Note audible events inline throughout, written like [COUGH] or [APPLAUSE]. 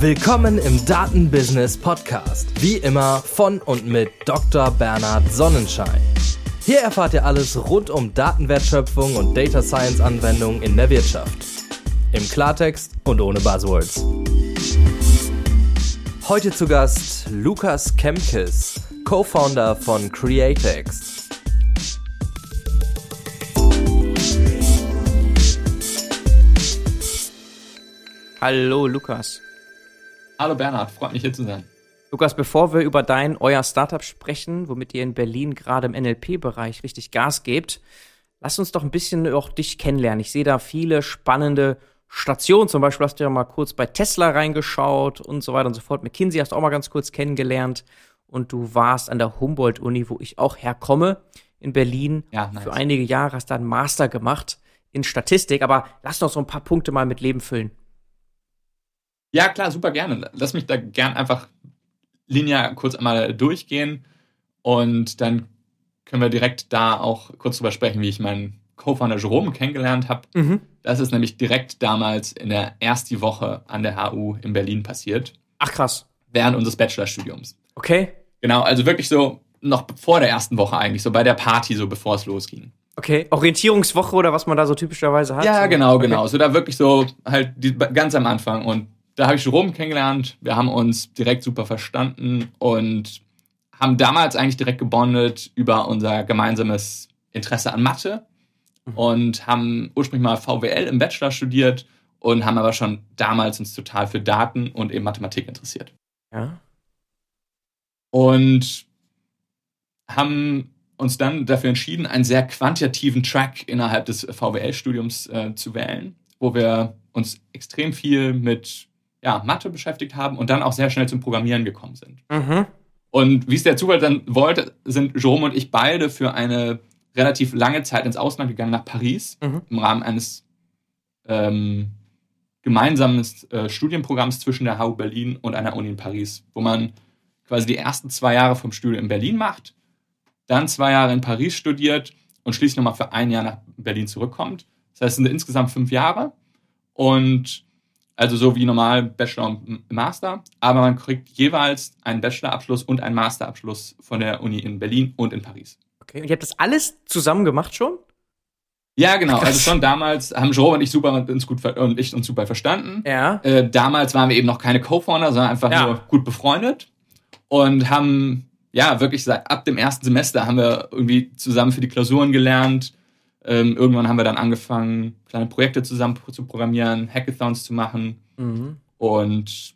Willkommen im Datenbusiness Podcast. Wie immer von und mit Dr. Bernhard Sonnenschein. Hier erfahrt ihr alles rund um Datenwertschöpfung und Data Science Anwendungen in der Wirtschaft. Im Klartext und ohne Buzzwords. Heute zu Gast Lukas Kemkes, Co-Founder von Createx. Hallo Lukas. Hallo Bernhard, freut mich hier zu sein. Lukas, bevor wir über dein, euer Startup sprechen, womit ihr in Berlin gerade im NLP-Bereich richtig Gas gebt, lass uns doch ein bisschen auch dich kennenlernen. Ich sehe da viele spannende Stationen. Zum Beispiel hast du ja mal kurz bei Tesla reingeschaut und so weiter und so fort. McKinsey hast du auch mal ganz kurz kennengelernt. Und du warst an der Humboldt-Uni, wo ich auch herkomme, in Berlin. Ja, nice. Für einige Jahre hast du einen Master gemacht in Statistik. Aber lass uns so ein paar Punkte mal mit Leben füllen. Ja, klar, super gerne. Lass mich da gern einfach linear kurz einmal durchgehen und dann können wir direkt da auch kurz drüber sprechen, wie ich meinen Co-Founder Jerome kennengelernt habe. Mhm. Das ist nämlich direkt damals in der ersten Woche an der HU in Berlin passiert, Ach krass. während unseres Bachelorstudiums. Okay. Genau, also wirklich so noch vor der ersten Woche eigentlich, so bei der Party, so bevor es losging. Okay. Orientierungswoche oder was man da so typischerweise hat? Ja, genau, okay. genau. So da wirklich so halt die, ganz am Anfang. Und da habe ich Jerome kennengelernt. Wir haben uns direkt super verstanden und haben damals eigentlich direkt gebondet über unser gemeinsames Interesse an Mathe und haben ursprünglich mal VWL im Bachelor studiert und haben aber schon damals uns total für Daten und eben Mathematik interessiert. Ja. Und haben uns dann dafür entschieden, einen sehr quantitativen Track innerhalb des VWL-Studiums äh, zu wählen, wo wir uns extrem viel mit ja, Mathe beschäftigt haben und dann auch sehr schnell zum Programmieren gekommen sind. Mhm. Und wie es der Zufall dann wollte, sind Jerome und ich beide für eine relativ lange Zeit ins Ausland gegangen, nach Paris, Mhm. im Rahmen eines ähm, gemeinsamen äh, Studienprogramms zwischen der HU Berlin und einer Uni in Paris, wo man quasi die ersten zwei Jahre vom Studium in Berlin macht, dann zwei Jahre in Paris studiert und schließlich nochmal für ein Jahr nach Berlin zurückkommt. Das heißt, es sind insgesamt fünf Jahre und also so wie normal Bachelor und Master, aber man kriegt jeweils einen Bachelorabschluss und einen Masterabschluss von der Uni in Berlin und in Paris. Okay. Und ihr habt das alles zusammen gemacht schon? Ja, genau. Also schon damals haben Joe und ich super uns gut und ich uns super verstanden. Ja. Äh, damals waren wir eben noch keine Co-Founder, sondern einfach Ja. nur gut befreundet und haben ja wirklich seit ab dem ersten Semester haben wir irgendwie zusammen für die Klausuren gelernt. Ähm, irgendwann haben wir dann angefangen, kleine Projekte zusammen zu programmieren, Hackathons zu machen Mhm. und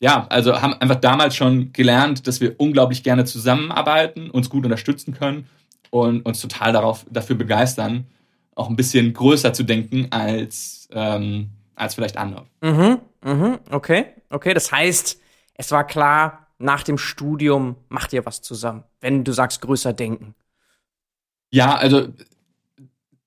ja, also haben einfach damals schon gelernt, dass wir unglaublich gerne zusammenarbeiten, uns gut unterstützen können und uns total darauf, dafür begeistern, auch ein bisschen größer zu denken als, ähm, als vielleicht andere. Mhm. Mhm. Okay. Okay. Das heißt, es war klar, nach dem Studium macht ihr was zusammen, wenn du sagst größer denken. Ja, also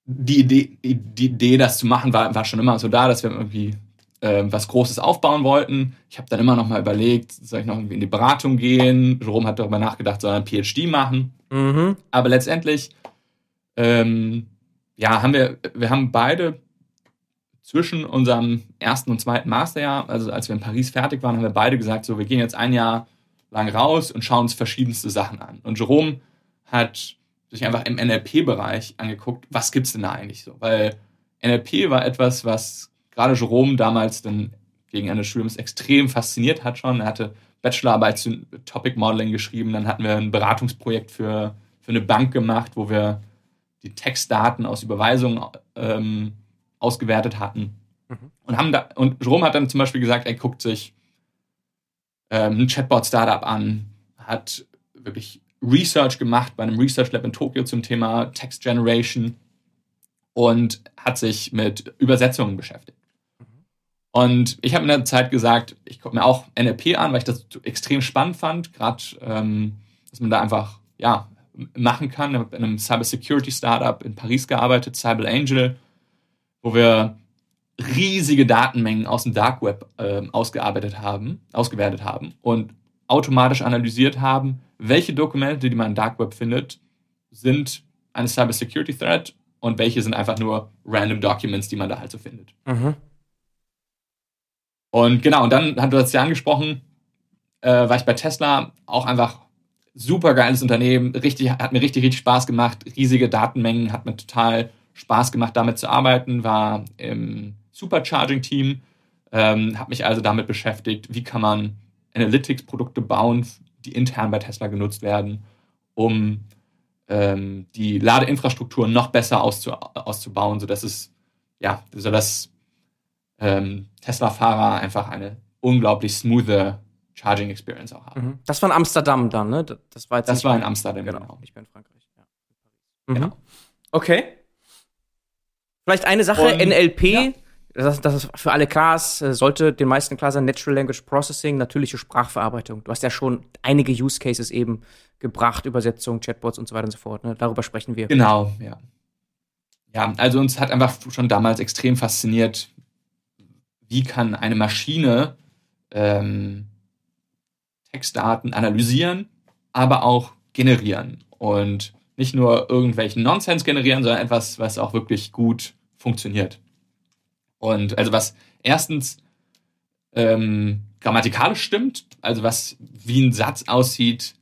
die Idee, die Idee, das zu machen, war, war schon immer so da, dass wir irgendwie ähm, was Großes aufbauen wollten. Ich habe dann immer noch mal überlegt, soll ich noch irgendwie in die Beratung gehen? Jerome hat darüber nachgedacht, soll er ein PhD machen? Mhm. Aber letztendlich, ähm, ja, haben wir, wir haben beide zwischen unserem ersten und zweiten Masterjahr, also als wir in Paris fertig waren, haben wir beide gesagt, so, wir gehen jetzt ein Jahr lang raus und schauen uns verschiedenste Sachen an. Und Jerome hat sich einfach im NLP-Bereich angeguckt, was gibt's denn da eigentlich so? Weil NLP war etwas, was gerade Jerome damals dann gegen Ende des Studiums extrem fasziniert hat schon. Er hatte Bachelorarbeit zu Topic Modeling geschrieben, dann hatten wir ein Beratungsprojekt für, für eine Bank gemacht, wo wir die Textdaten aus Überweisungen ähm, ausgewertet hatten. Mhm. Und, haben da, und Jerome hat dann zum Beispiel gesagt, er guckt sich ähm, ein Chatbot-Startup an, hat wirklich Research gemacht bei einem Research Lab in Tokio zum Thema Text Generation und hat sich mit Übersetzungen beschäftigt. Und ich habe in der Zeit gesagt, ich gucke mir auch NLP an, weil ich das extrem spannend fand, gerade ähm, dass man da einfach ja machen kann. Ich habe in einem Cybersecurity Startup in Paris gearbeitet, Cyber Angel, wo wir riesige Datenmengen aus dem Dark Web ähm, ausgearbeitet haben, ausgewertet haben und automatisch analysiert haben, welche Dokumente, die man im Dark Web findet, sind eine Cybersecurity Threat und welche sind einfach nur random Documents, die man da halt so findet. Mhm. Und genau, und dann hat du das ja angesprochen, äh, war ich bei Tesla auch einfach super geiles Unternehmen, richtig, hat mir richtig, richtig Spaß gemacht, riesige Datenmengen, hat mir total Spaß gemacht, damit zu arbeiten, war im Supercharging-Team, ähm, habe mich also damit beschäftigt, wie kann man Analytics-Produkte bauen, die intern bei Tesla genutzt werden, um ähm, die Ladeinfrastruktur noch besser auszu auszubauen, sodass es, ja, sodass ähm, Tesla-Fahrer einfach eine unglaublich smooth Charging Experience auch haben. Mhm. Das war in Amsterdam dann, ne? Das war, jetzt das war in Amsterdam, genau. genau. Nicht mehr in Frankreich. Ja. Mhm. Genau. Okay. Vielleicht eine Sache, Und, NLP, ja. Das, das ist für alle klar ist, äh, sollte den meisten klar sein, Natural Language Processing, natürliche Sprachverarbeitung. Du hast ja schon einige Use Cases eben gebracht, Übersetzung, Chatbots und so weiter und so fort. Ne? Darüber sprechen wir. Genau, ja. Ja, also uns hat einfach schon damals extrem fasziniert, wie kann eine Maschine ähm, Textdaten analysieren, aber auch generieren. Und nicht nur irgendwelchen Nonsens generieren, sondern etwas, was auch wirklich gut funktioniert. Und also was erstens ähm, grammatikalisch stimmt, also was wie ein Satz aussieht,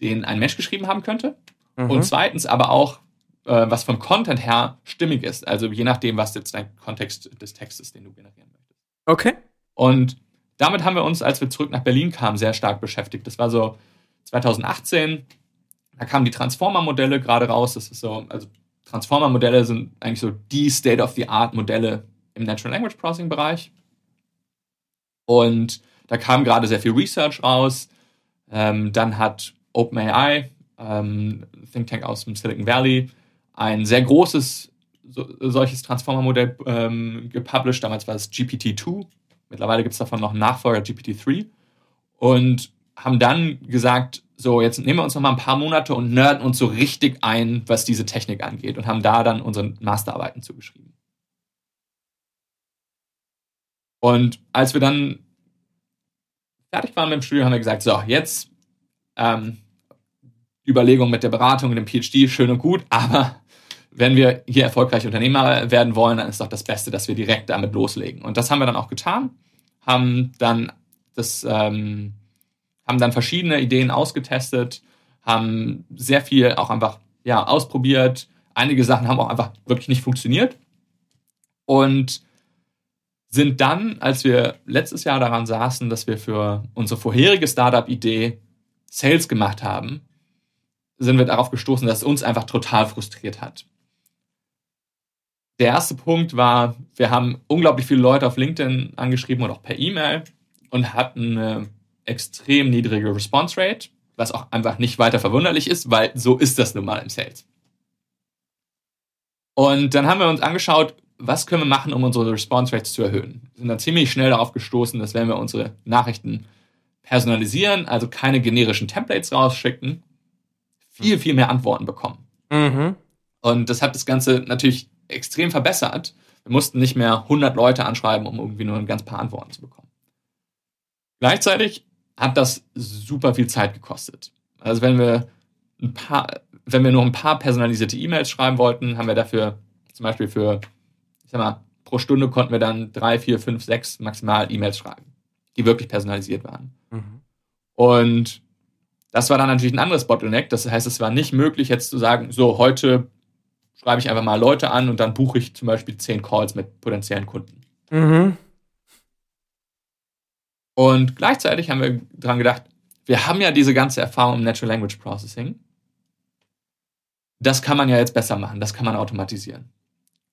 den ein Mensch geschrieben haben könnte. Mhm. Und zweitens aber auch, äh, was vom Content her stimmig ist. Also je nachdem, was jetzt dein Kontext des Textes, den du generieren möchtest. Okay. Und damit haben wir uns, als wir zurück nach Berlin kamen, sehr stark beschäftigt. Das war so 2018. Da kamen die Transformer-Modelle gerade raus. Das ist so, also Transformer-Modelle sind eigentlich so die State-of-the-Art-Modelle im Natural Language Processing-Bereich. Und da kam gerade sehr viel Research raus. Ähm, dann hat OpenAI, ähm, Think Tank aus dem Silicon Valley, ein sehr großes so, solches Transformer-Modell ähm, gepublished. Damals war es GPT-2. Mittlerweile gibt es davon noch einen Nachfolger, GPT-3. Und haben dann gesagt, so, jetzt nehmen wir uns noch mal ein paar Monate und nerden uns so richtig ein, was diese Technik angeht. Und haben da dann unsere Masterarbeiten zugeschrieben. Und als wir dann fertig waren mit dem Studium, haben wir gesagt, so, jetzt ähm, Überlegung mit der Beratung und dem PhD, schön und gut, aber wenn wir hier erfolgreich Unternehmer werden wollen, dann ist doch das Beste, dass wir direkt damit loslegen. Und das haben wir dann auch getan, haben dann das, ähm, haben dann verschiedene Ideen ausgetestet, haben sehr viel auch einfach ja ausprobiert. Einige Sachen haben auch einfach wirklich nicht funktioniert und sind dann, als wir letztes Jahr daran saßen, dass wir für unsere vorherige Startup-Idee Sales gemacht haben, sind wir darauf gestoßen, dass es uns einfach total frustriert hat der erste Punkt war, wir haben unglaublich viele Leute auf LinkedIn angeschrieben und auch per E-Mail und hatten eine extrem niedrige Response Rate, was auch einfach nicht weiter verwunderlich ist, weil so ist das nun mal im Sales. Und dann haben wir uns angeschaut, was können wir machen, um unsere Response Rates zu erhöhen. Wir sind dann ziemlich schnell darauf gestoßen, dass wenn wir unsere Nachrichten personalisieren, also keine generischen Templates rausschicken, viel, viel mehr Antworten bekommen. Mhm. Und das hat das Ganze natürlich extrem verbessert. Wir mussten nicht mehr 100 Leute anschreiben, um irgendwie nur ein ganz paar Antworten zu bekommen. Gleichzeitig hat das super viel Zeit gekostet. Also wenn wir ein paar, wenn wir nur ein paar personalisierte E-Mails schreiben wollten, haben wir dafür zum Beispiel für, ich sag mal, pro Stunde konnten wir dann drei, vier, fünf, sechs maximal E-Mails schreiben, die wirklich personalisiert waren. Mhm. Und das war dann natürlich ein anderes Bottleneck. Das heißt, es war nicht möglich, jetzt zu sagen, so, heute schreibe ich einfach mal Leute an und dann buche ich zum Beispiel zehn Calls mit potenziellen Kunden. Mhm. Und gleichzeitig haben wir daran gedacht, wir haben ja diese ganze Erfahrung im Natural Language Processing. Das kann man ja jetzt besser machen, das kann man automatisieren.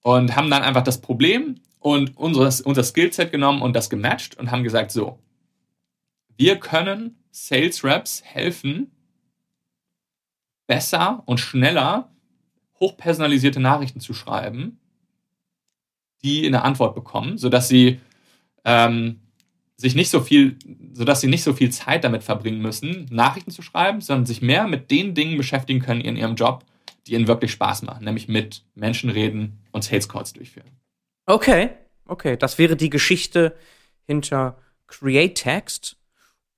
Und haben dann einfach das Problem und unseres, unser Skillset genommen und das gematcht und haben gesagt, so, wir können Sales Reps helfen, besser und schneller hochpersonalisierte Nachrichten zu schreiben, die eine Antwort bekommen, sodass sie ähm, sich nicht so viel, sodass sie nicht so viel Zeit damit verbringen müssen, Nachrichten zu schreiben, sondern sich mehr mit den Dingen beschäftigen können in ihrem Job, die ihnen wirklich Spaß machen, nämlich mit Menschen reden und Sales Calls durchführen. Okay, okay, das wäre die Geschichte hinter Create Text.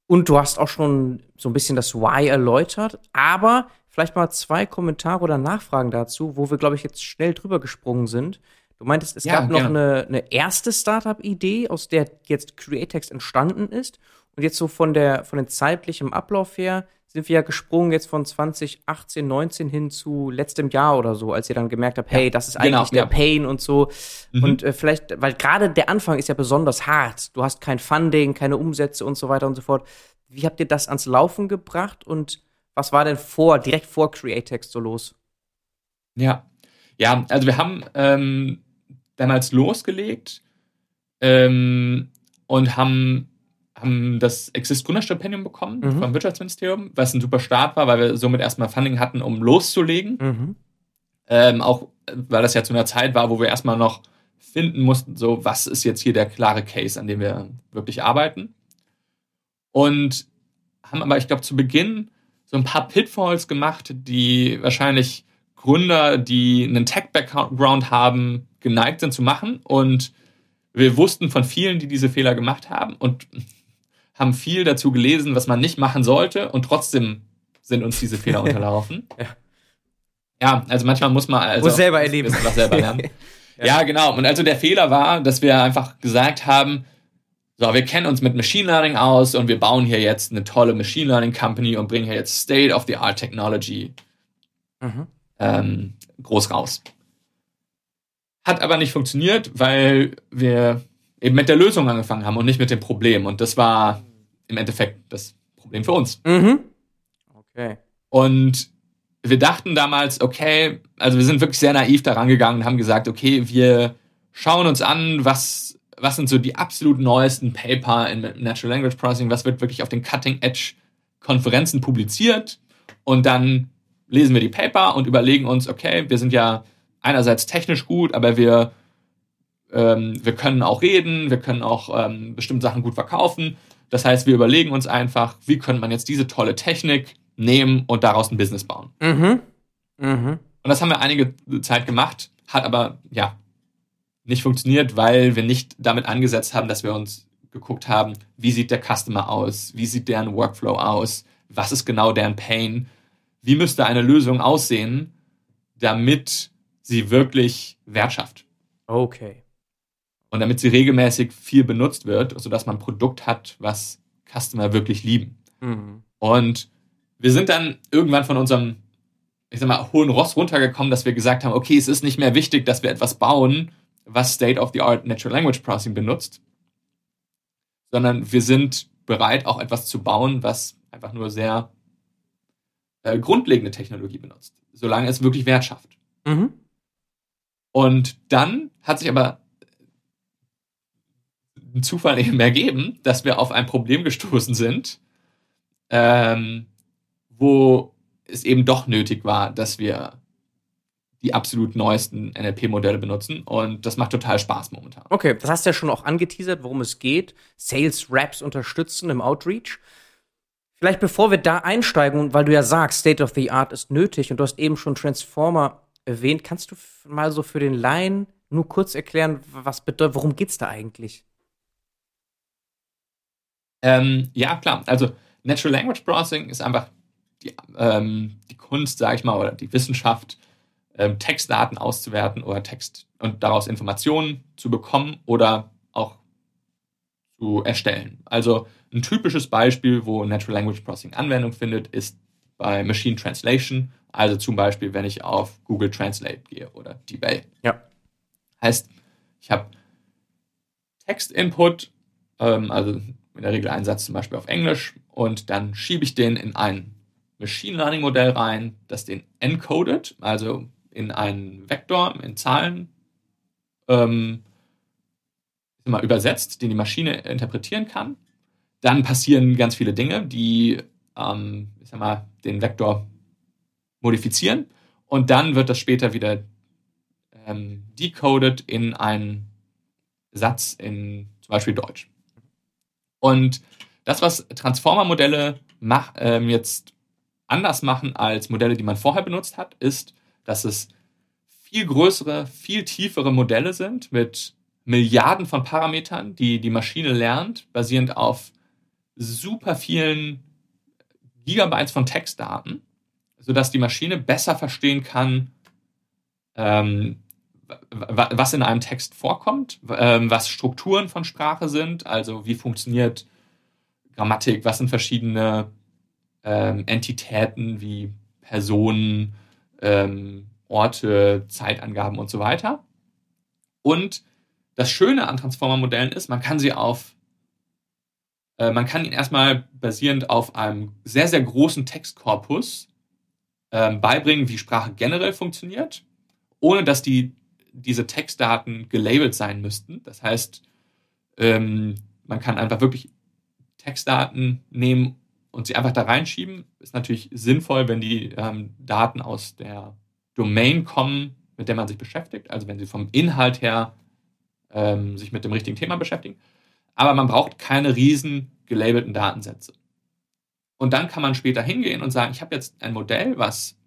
Und du hast auch schon so ein bisschen das Why erläutert, aber Vielleicht mal zwei Kommentare oder Nachfragen dazu, wo wir, glaube ich, jetzt schnell drüber gesprungen sind. Du meintest, es Ja, gab noch eine, eine erste Startup-Idee, aus der jetzt Createx entstanden ist. Und jetzt so von der von den zeitlichen Ablauf her sind wir ja gesprungen jetzt von 2018, 19 hin zu letztem Jahr oder so, als ihr dann gemerkt habt, hey, das ist eigentlich genau, der ja. Pain und so. Mhm. Und äh, vielleicht, weil gerade der Anfang ist ja besonders hart. Du hast kein Funding, keine Umsätze und so weiter und so fort. Wie habt ihr das ans Laufen gebracht und was war denn vor, direkt vor Createx so los? Ja, ja, also wir haben ähm, damals losgelegt ähm, und haben, haben das Exist Gründerstipendium bekommen Mhm. vom Wirtschaftsministerium, was ein super Start war, weil wir somit erstmal Funding hatten, um loszulegen. Mhm. Ähm, auch weil das ja zu einer Zeit war, wo wir erstmal noch finden mussten, so was ist jetzt hier der klare Case, an dem wir wirklich arbeiten. Und haben aber, ich glaube, zu Beginn so ein paar Pitfalls gemacht, die wahrscheinlich Gründer, die einen Tech-Background haben, geneigt sind zu machen. Und wir wussten von vielen, die diese Fehler gemacht haben und haben viel dazu gelesen, was man nicht machen sollte. Und trotzdem sind uns diese Fehler [LAUGHS] unterlaufen. Ja. Ja, also manchmal muss man also Muss selber erleben. was selber lernen. [LAUGHS] ja. genau. Und also der Fehler war, dass wir einfach gesagt haben, so, wir kennen uns mit Machine Learning aus und wir bauen hier jetzt eine tolle Machine Learning Company und bringen hier jetzt State of the Art Technology Mhm. ähm, groß raus. Hat aber nicht funktioniert, weil wir eben mit der Lösung angefangen haben und nicht mit dem Problem. Und das war im Endeffekt das Problem für uns. Mhm. Okay. Und wir dachten damals, okay, also wir sind wirklich sehr naiv daran gegangen und haben gesagt, okay, wir schauen uns an, was, was sind so die absolut neuesten Paper in Natural Language Processing, was wird wirklich auf den Cutting Edge Konferenzen publiziert und dann lesen wir die Paper und überlegen uns, okay, wir sind ja einerseits technisch gut, aber wir, ähm, wir können auch reden, wir können auch ähm, bestimmte Sachen gut verkaufen. Das heißt, wir überlegen uns einfach, wie könnte man jetzt diese tolle Technik nehmen und daraus ein Business bauen. Mhm. Mhm. Und das haben wir einige Zeit gemacht, hat aber ja nicht funktioniert, weil wir nicht damit angesetzt haben, dass wir uns geguckt haben, wie sieht der Customer aus, wie sieht deren Workflow aus, was ist genau deren Pain, wie müsste eine Lösung aussehen, damit sie wirklich Wert schafft Okay. Und damit sie regelmäßig viel benutzt wird, sodass man ein Produkt hat, was Customer wirklich lieben. Mhm. Und wir sind dann irgendwann von unserem, ich sag mal, hohen Ross runtergekommen, dass wir gesagt haben, okay, es ist nicht mehr wichtig, dass wir etwas bauen, was State-of-the-Art Natural Language Processing benutzt, sondern wir sind bereit, auch etwas zu bauen, was einfach nur sehr äh, grundlegende Technologie benutzt, solange es wirklich Wert schafft. Mhm. Und dann hat sich aber ein Zufall eben ergeben, dass wir auf ein Problem gestoßen sind, ähm, wo es eben doch nötig war, dass wir die absolut neuesten NLP-Modelle benutzen. Und das macht total Spaß momentan. Okay, das hast du ja schon auch angeteasert, worum es geht. Sales Raps unterstützen im Outreach. Vielleicht bevor wir da einsteigen, weil du ja sagst, State of the Art ist nötig und du hast eben schon Transformer erwähnt, kannst du mal so für den Laien nur kurz erklären, was bedeutet, worum geht's da eigentlich? Ähm, ja, klar. Also Natural Language Processing ist einfach die, ähm, die Kunst, sage ich mal, oder die Wissenschaft, ähm, Textdaten auszuwerten oder Text und daraus Informationen zu bekommen oder auch zu erstellen. Also ein typisches Beispiel, wo Natural Language Processing Anwendung findet, ist bei Machine Translation. Also zum Beispiel, wenn ich auf Google Translate gehe oder DeepL. Ja. Heißt, ich habe Textinput, ähm, also in der Regel einen Satz zum Beispiel auf Englisch und dann schiebe ich den in ein Machine Learning Modell rein, das den encodet, also in einen Vektor, in Zahlen ähm, mal, übersetzt, den die Maschine interpretieren kann. Dann passieren ganz viele Dinge, die ähm, ich sag mal, den Vektor modifizieren und dann wird das später wieder ähm, decoded in einen Satz in zum Beispiel Deutsch. Und das, was Transformer-Modelle ähm, jetzt anders machen als Modelle, die man vorher benutzt hat, ist, dass es viel größere, viel tiefere Modelle sind mit Milliarden von Parametern, die die Maschine lernt, basierend auf super vielen Gigabytes von Textdaten, sodass die Maschine besser verstehen kann, ähm, was in einem Text vorkommt, ähm, was Strukturen von Sprache sind, also wie funktioniert Grammatik, was sind verschiedene ähm, Entitäten wie Personen, ähm, Orte, Zeitangaben und so weiter. Und das Schöne an Transformer-Modellen ist, man kann sie auf, äh, man kann ihn erstmal basierend auf einem sehr, sehr großen Textkorpus äh, beibringen, wie Sprache generell funktioniert, ohne dass die, diese Textdaten gelabelt sein müssten. Das heißt, ähm, man kann einfach wirklich Textdaten nehmen und sie einfach da reinschieben. Ist natürlich sinnvoll, wenn die ähm, Daten aus der Domain kommen, mit der man sich beschäftigt, also wenn sie vom Inhalt her ähm, sich mit dem richtigen Thema beschäftigen. Aber man braucht keine riesen gelabelten Datensätze. Und dann kann man später hingehen und sagen, ich habe jetzt ein Modell, was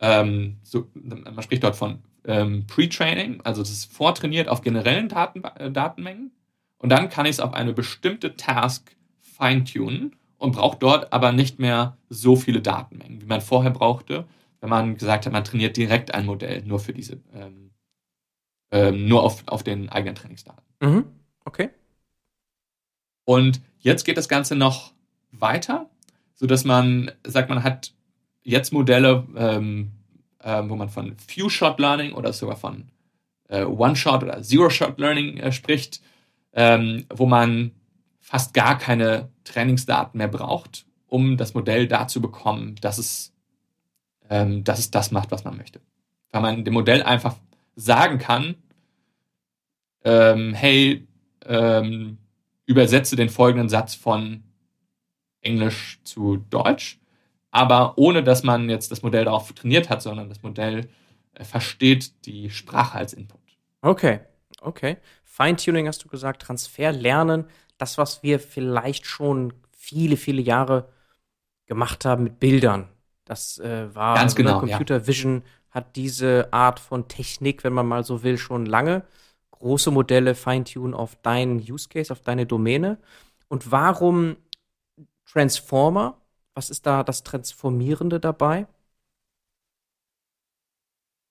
ähm, so, man spricht dort von ähm, Pre-Training, also das ist vortrainiert auf generellen Daten, äh, Datenmengen. Und dann kann ich es auf eine bestimmte Task feintunen und braucht dort aber nicht mehr so viele Datenmengen, wie man vorher brauchte, wenn man gesagt hat, man trainiert direkt ein Modell nur für diese, ähm, ähm, nur auf, auf den eigenen Trainingsdaten. Mhm. Okay. Und jetzt geht das Ganze noch weiter, sodass man sagt, man hat jetzt Modelle, ähm, äh, wo man von Few-Shot-Learning oder sogar von äh, One-Shot oder Zero-Shot-Learning äh, spricht, ähm, wo man fast gar keine Trainingsdaten mehr braucht, um das Modell da zu bekommen, dass es, ähm, dass es das macht, was man möchte. Weil man dem Modell einfach sagen kann, ähm, hey, ähm, übersetze den folgenden Satz von Englisch zu Deutsch, aber ohne dass man jetzt das Modell darauf trainiert hat, sondern das Modell äh, versteht die Sprache als Input. Okay, okay. Feintuning hast du gesagt, Transfer lernen, das, was wir vielleicht schon viele, viele Jahre gemacht haben mit Bildern. Das äh, war Ganz genau, Computer ja. Vision hat diese Art von Technik, wenn man mal so will, schon lange. Große Modelle feintunen auf deinen Use Case, auf deine Domäne. Und warum Transformer? Was ist da das Transformierende dabei?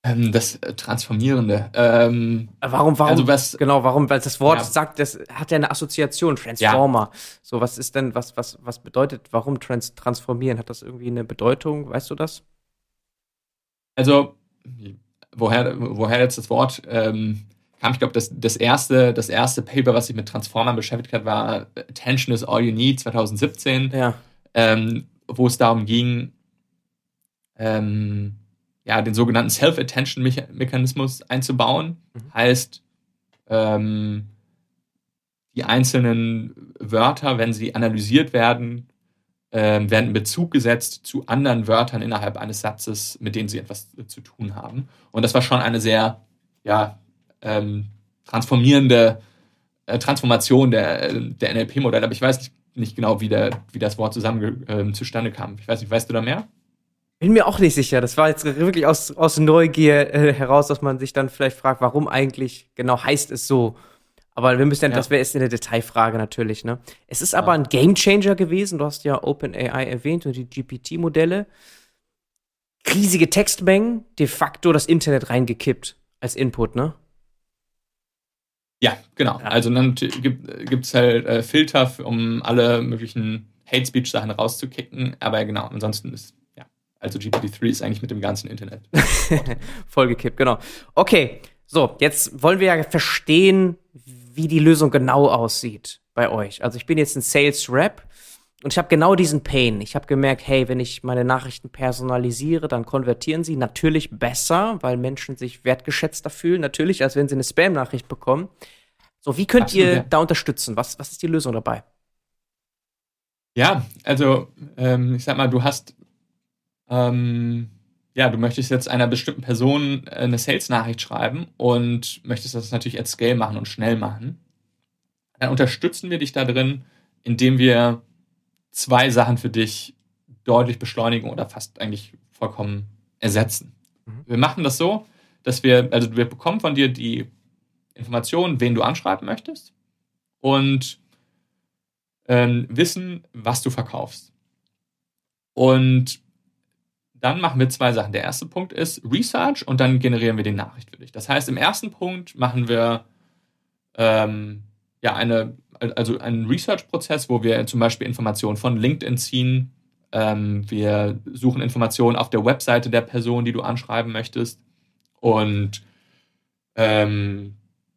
Ähm, das äh, Transformierende. Ähm, warum, warum? Also was, genau, warum? Weil das Wort ja. sagt, das hat ja eine Assoziation, Transformer. Ja. So, was ist denn, was, was, was bedeutet, warum trans transformieren? Hat das irgendwie eine Bedeutung? Weißt du das? Also, woher, woher jetzt das Wort ähm, kam? Ich glaube, das, das, erste, das erste Paper, was sich mit Transformern beschäftigt hat, war Attention is All You Need 2017. Ja. Ähm, wo es darum ging, ähm, ja, den sogenannten Self-Attention-Mechanismus einzubauen. Mhm. Heißt, ähm, die einzelnen Wörter, wenn sie analysiert werden, ähm, werden in Bezug gesetzt zu anderen Wörtern innerhalb eines Satzes, mit denen sie etwas zu tun haben. Und das war schon eine sehr ja, ähm, transformierende äh, Transformation der, der NLP-Modelle. Aber ich weiß nicht, nicht genau, wie, der, wie das Wort zusammen äh, zustande kam. Ich weiß nicht, weißt du da mehr? Bin mir auch nicht sicher. Das war jetzt wirklich aus, aus Neugier äh, heraus, dass man sich dann vielleicht fragt, warum eigentlich genau heißt es so. Aber wir müssen dann, ja. das wäre jetzt eine Detailfrage natürlich, ne? Es ist aber ja. ein Gamechanger gewesen. Du hast ja OpenAI erwähnt und die GPT-Modelle. Riesige Textmengen, de facto das Internet reingekippt als Input, ne? Ja, genau. Ja. Also dann gibt es halt äh, Filter, um alle möglichen Hate Speech-Sachen rauszukicken. Aber genau, ansonsten ist also GPT-3 ist eigentlich mit dem ganzen Internet. [LAUGHS] Vollgekippt, genau. Okay, so, jetzt wollen wir ja verstehen, wie die Lösung genau aussieht bei euch. Also ich bin jetzt ein Sales Rep und ich habe genau diesen Pain. Ich habe gemerkt, hey, wenn ich meine Nachrichten personalisiere, dann konvertieren sie natürlich besser, weil Menschen sich wertgeschätzter fühlen, natürlich, als wenn sie eine Spam-Nachricht bekommen. So, wie könnt Absolut, ihr ja. da unterstützen? Was, was ist die Lösung dabei? Ja, also ähm, ich sag mal, du hast ähm, ja, du möchtest jetzt einer bestimmten Person äh, eine Sales-Nachricht schreiben und möchtest das natürlich at scale machen und schnell machen, dann unterstützen wir dich da drin, indem wir zwei Sachen für dich deutlich beschleunigen oder fast eigentlich vollkommen ersetzen. Mhm. Wir machen das so, dass wir, also wir bekommen von dir die Informationen, wen du anschreiben möchtest und ähm, wissen, was du verkaufst. Und dann machen wir zwei Sachen. Der erste Punkt ist Research und dann generieren wir die Nachricht für dich. Das heißt, im ersten Punkt machen wir ähm, ja eine, also einen Research-Prozess, wo wir zum Beispiel Informationen von LinkedIn ziehen. Ähm, wir suchen Informationen auf der Webseite der Person, die du anschreiben möchtest. Und ähm,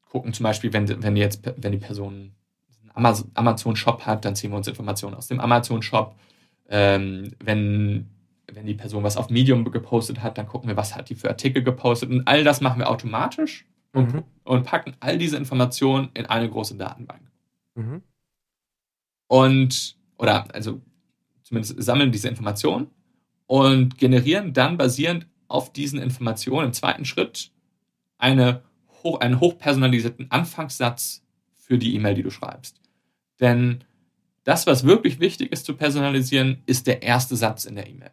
gucken zum Beispiel, wenn, wenn jetzt, wenn die Person einen Amazon-Shop hat, dann ziehen wir uns Informationen aus dem Amazon-Shop. Ähm, wenn, wenn die Person was auf Medium gepostet hat, dann gucken wir, was hat die für Artikel gepostet. Und all das machen wir automatisch und, mhm. und packen all diese Informationen in eine große Datenbank. Mhm. Und, oder also zumindest sammeln diese Informationen und generieren dann basierend auf diesen Informationen im zweiten Schritt eine hoch, einen hochpersonalisierten Anfangssatz für die E-Mail, die du schreibst. Denn das, was wirklich wichtig ist zu personalisieren, ist der erste Satz in der E-Mail.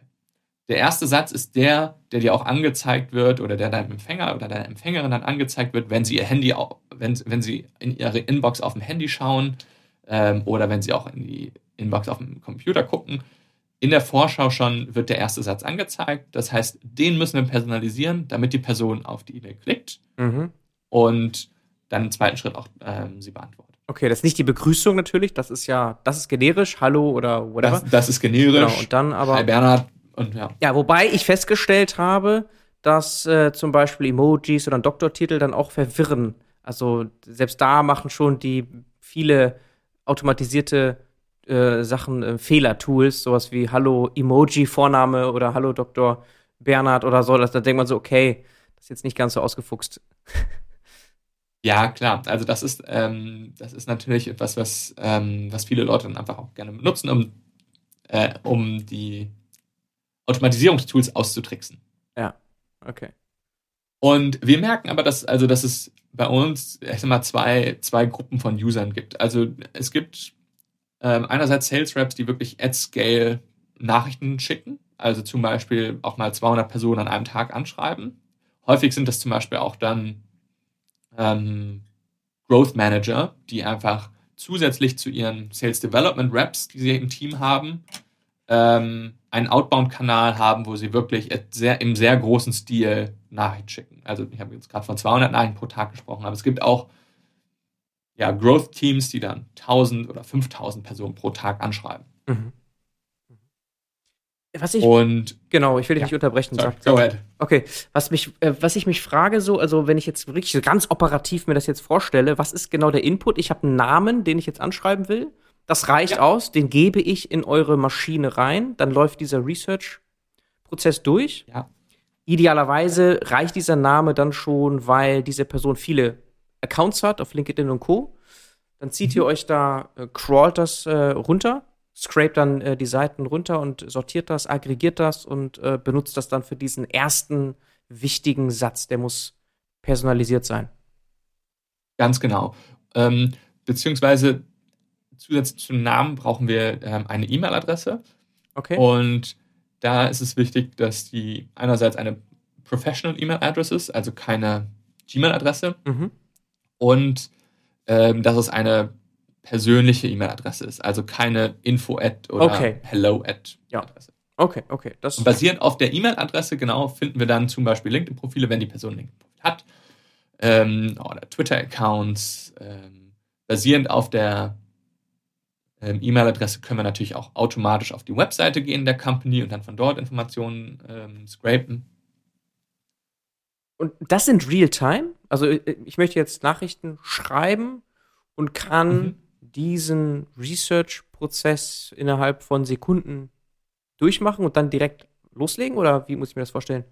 Der erste Satz ist der, der dir auch angezeigt wird oder der deinem Empfänger oder deiner Empfängerin dann angezeigt wird, wenn sie ihr Handy, wenn, wenn sie in ihre Inbox auf dem Handy schauen ähm, oder wenn sie auch in die Inbox auf dem Computer gucken. In der Vorschau schon wird der erste Satz angezeigt. Das heißt, den müssen wir personalisieren, damit die Person auf die E-Mail klickt mhm. und dann im zweiten Schritt auch ähm, sie beantwortet. Okay, das ist nicht die Begrüßung natürlich, das ist ja, das ist generisch, hallo oder whatever. Das, das ist generisch. Genau, und dann aber. Hi Bernhard, und ja. Ja, wobei ich festgestellt habe, dass äh, zum Beispiel Emojis oder ein Doktortitel dann auch verwirren. Also selbst da machen schon die viele automatisierte äh, Sachen äh, Fehler-Tools, sowas wie Hallo Emoji Vorname oder Hallo Dr. Bernhard oder so. da denkt man so, okay, das ist jetzt nicht ganz so ausgefuchst. [LAUGHS] Ja, klar. Also das ist, ähm, das ist natürlich etwas, was, ähm, was viele Leute dann einfach auch gerne benutzen, um, äh, um die Automatisierungstools auszutricksen. Ja, okay. Und wir merken aber, dass, also, dass es bei uns, ich sag mal, zwei, zwei Gruppen von Usern gibt. Also es gibt ähm, einerseits Sales Reps, die wirklich at scale Nachrichten schicken, also zum Beispiel auch mal 200 Personen an einem Tag anschreiben. Häufig sind das zum Beispiel auch dann ähm, Growth Manager, die einfach zusätzlich zu ihren Sales Development Reps, die sie im Team haben, ähm, einen Outbound-Kanal haben, wo sie wirklich sehr, im sehr großen Stil Nachrichten schicken. Also ich habe jetzt gerade von 200 Nachrichten pro Tag gesprochen, aber es gibt auch ja, Growth-Teams, die dann 1000 oder 5000 Personen pro Tag anschreiben. Mhm. Was ich, und genau, ich will dich ja, nicht unterbrechen. Sorry, go ahead. Okay, was mich, äh, was ich mich frage, so, also wenn ich jetzt wirklich ganz operativ mir das jetzt vorstelle, was ist genau der Input? Ich habe einen Namen, den ich jetzt anschreiben will. Das reicht ja. aus, den gebe ich in eure Maschine rein, dann läuft dieser Research-Prozess durch. Ja. Idealerweise reicht dieser Name dann schon, weil diese Person viele Accounts hat auf LinkedIn und Co. Dann zieht mhm. ihr euch da, äh, crawlt das äh, runter, scrape dann äh, die Seiten runter und sortiert das, aggregiert das und äh, benutzt das dann für diesen ersten wichtigen Satz. Der muss personalisiert sein. Ganz genau. Ähm, beziehungsweise zusätzlich zum Namen brauchen wir ähm, eine E-Mail-Adresse. Okay. Und da ist es wichtig, dass die einerseits eine Professional E-Mail-Adresse ist, also keine Gmail-Adresse. Mhm. Und ähm, dass es eine persönliche E-Mail-Adresse ist, also keine info-ad oder okay. hello-ad-Adresse. Ja. Okay, okay. Das und basierend auf der E-Mail-Adresse, genau, finden wir dann zum Beispiel LinkedIn-Profile, wenn die Person LinkedIn-Profil hat, ähm, oder Twitter-Accounts. Ähm, basierend auf der ähm, E-Mail-Adresse können wir natürlich auch automatisch auf die Webseite gehen der Company und dann von dort Informationen ähm, scrapen. Und das sind Real-Time? Also äh, ich möchte jetzt Nachrichten schreiben und kann mhm. diesen Research-Prozess innerhalb von Sekunden durchmachen und dann direkt loslegen? Oder wie muss ich mir das vorstellen?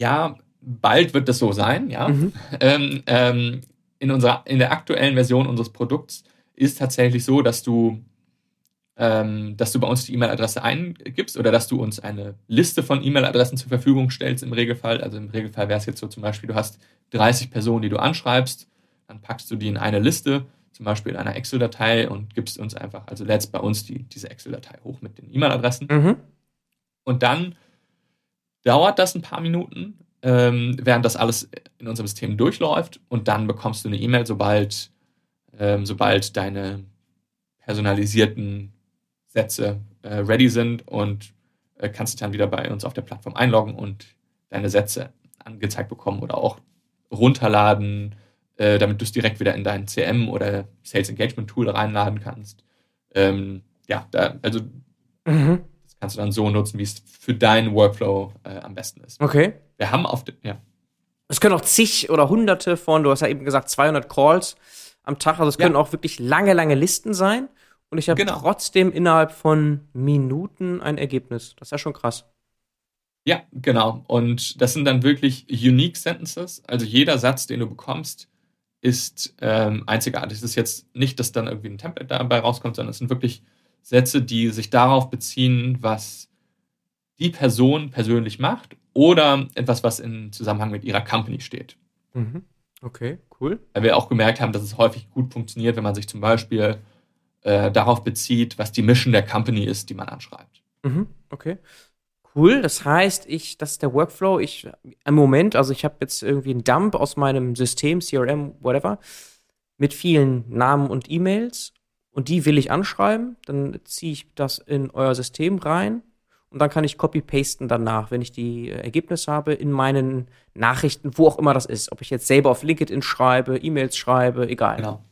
Ja, bald wird das so sein, ja. Mhm. [LAUGHS] Ähm, ähm, in, unserer, in der aktuellen Version unseres Produkts ist tatsächlich so, dass du, ähm, dass du bei uns die E-Mail-Adresse eingibst oder dass du uns eine Liste von E-Mail-Adressen zur Verfügung stellst im Regelfall. Also im Regelfall wäre es jetzt so zum Beispiel, du hast 30 Personen, die du anschreibst, dann packst du die in eine Liste, zum Beispiel in einer Excel-Datei und gibst uns einfach, also lädst bei uns die, diese Excel-Datei hoch mit den E-Mail-Adressen. Mhm. Und dann dauert das ein paar Minuten, ähm, während das alles in unserem System durchläuft und dann bekommst du eine E-Mail, sobald ähm, sobald deine personalisierten Sätze äh, ready sind und äh, kannst du dann wieder bei uns auf der Plattform einloggen und deine Sätze angezeigt bekommen oder auch runterladen, äh, damit du es direkt wieder in dein CM oder Sales Engagement Tool reinladen kannst. Ähm, ja, da, also Mhm. das kannst du dann so nutzen, wie es für deinen Workflow äh, am besten ist. Okay. Wir haben auf, ja, Es können auch zig oder hunderte von, du hast ja eben gesagt, 200 Calls am Tag. Also es können Ja. auch wirklich lange, lange Listen sein. Und ich habe Genau. trotzdem innerhalb von Minuten ein Ergebnis. Das ist ja schon krass. Ja, genau. Und das sind dann wirklich unique sentences. Also jeder Satz, den du bekommst, ist ähm, einzigartig. Es ist jetzt nicht, dass dann irgendwie ein Template dabei rauskommt, sondern es sind wirklich Sätze, die sich darauf beziehen, was die Person persönlich macht oder etwas, was in Zusammenhang mit ihrer Company steht. Mhm. Okay, cool. Weil wir auch gemerkt haben, dass es häufig gut funktioniert, wenn man sich zum Beispiel äh, darauf bezieht, was die Mission der Company ist, die man anschreibt. Mhm. Okay. Cool. Das heißt, ich, das ist der Workflow. Ich im Moment, also ich habe jetzt irgendwie einen Dump aus meinem System, CRM, whatever, mit vielen Namen und E-Mails und die will ich anschreiben. Dann ziehe ich das in euer System rein und dann kann ich copy-pasten danach, wenn ich die äh, Ergebnisse habe, in meinen Nachrichten, wo auch immer das ist. Ob ich jetzt selber auf LinkedIn schreibe, E-Mails schreibe, egal. Genau.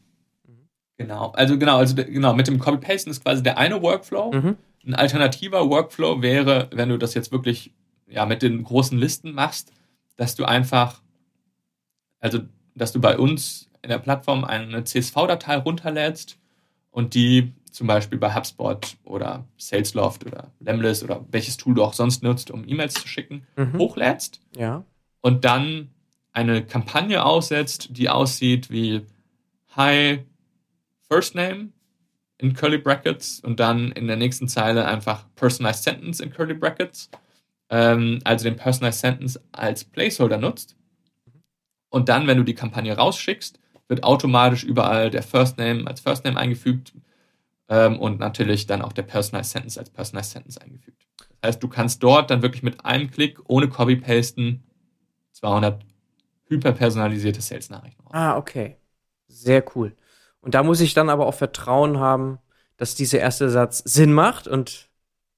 Genau. Also genau, also genau, mit dem Copy-Pasten ist quasi der eine Workflow. Mhm. Ein alternativer Workflow wäre, wenn du das jetzt wirklich ja, mit den großen Listen machst, dass du einfach, also dass du bei uns in der Plattform eine CSV-Datei runterlädst und die zum Beispiel bei HubSpot oder Salesloft oder Lemlist oder welches Tool du auch sonst nutzt, um E-Mails zu schicken, Mhm. hochlädst Ja. und dann eine Kampagne aussetzt, die aussieht wie Hi, First Name in Curly Brackets und dann in der nächsten Zeile einfach Personalized Sentence in Curly Brackets. Ähm, also den Personalized Sentence als Placeholder nutzt. Und dann, wenn du die Kampagne rausschickst, wird automatisch überall der First Name als First Name eingefügt ähm, und natürlich dann auch der Personalized Sentence als Personalized Sentence eingefügt. Das heißt, du kannst dort dann wirklich mit einem Klick ohne Copy-Pasten 200 hyperpersonalisierte Sales-Nachrichten. Ah, okay. Sehr cool. Und da muss ich dann aber auch Vertrauen haben, dass dieser erste Satz Sinn macht und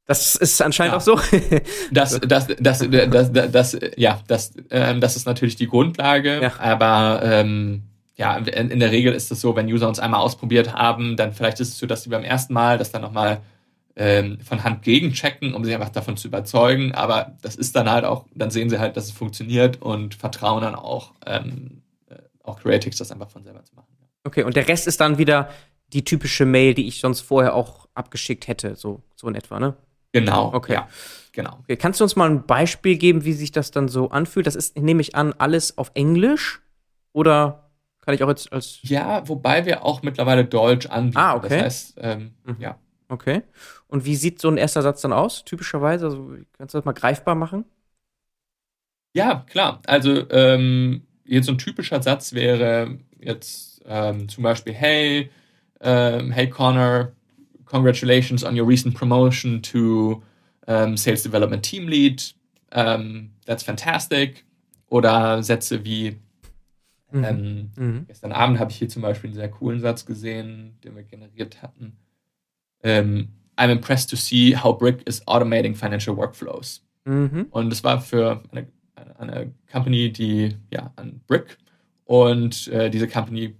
das ist anscheinend Ja. auch so. [LAUGHS] Das, das, [LAUGHS] das, das, das, das, ja, das, ähm, das ist natürlich die Grundlage, Ja. aber ähm, ja, in, in der Regel ist es so, wenn User uns einmal ausprobiert haben, dann vielleicht ist es so, dass sie beim ersten Mal das dann nochmal ähm, von Hand gegenchecken, um sich einfach davon zu überzeugen, aber das ist dann halt auch, dann sehen sie halt, dass es funktioniert und vertrauen dann auch, ähm, äh, auch Creatives das einfach von selber zu machen. okay, und der Rest ist dann wieder die typische Mail, die ich sonst vorher auch abgeschickt hätte, so, so in etwa, ne? Genau, Okay. ja, genau. Okay, kannst du uns mal ein Beispiel geben, wie sich das dann so anfühlt? Das ist, nehme ich an, alles auf Englisch oder kann ich auch jetzt als Ja, wobei wir auch mittlerweile Deutsch anbieten. Ah, okay. Das heißt, ähm, Mhm. ja. Okay. Und wie sieht so ein erster Satz dann aus, typischerweise? Also, kannst du das mal greifbar machen? Ja, klar. Also ähm, jetzt so ein typischer Satz wäre jetzt ähm, zum Beispiel, hey, ähm, hey Connor, congratulations on your recent promotion to ähm, Sales Development Team Lead. Ähm, that's fantastic. Oder Sätze wie, ähm, Mhm. gestern Abend habe ich hier zum Beispiel einen sehr coolen Satz gesehen, den wir generiert hatten. Ähm, I'm impressed to see how Brick is automating financial workflows. Mhm. Und es war für eine, eine Company, die ja an Brick und äh, diese Company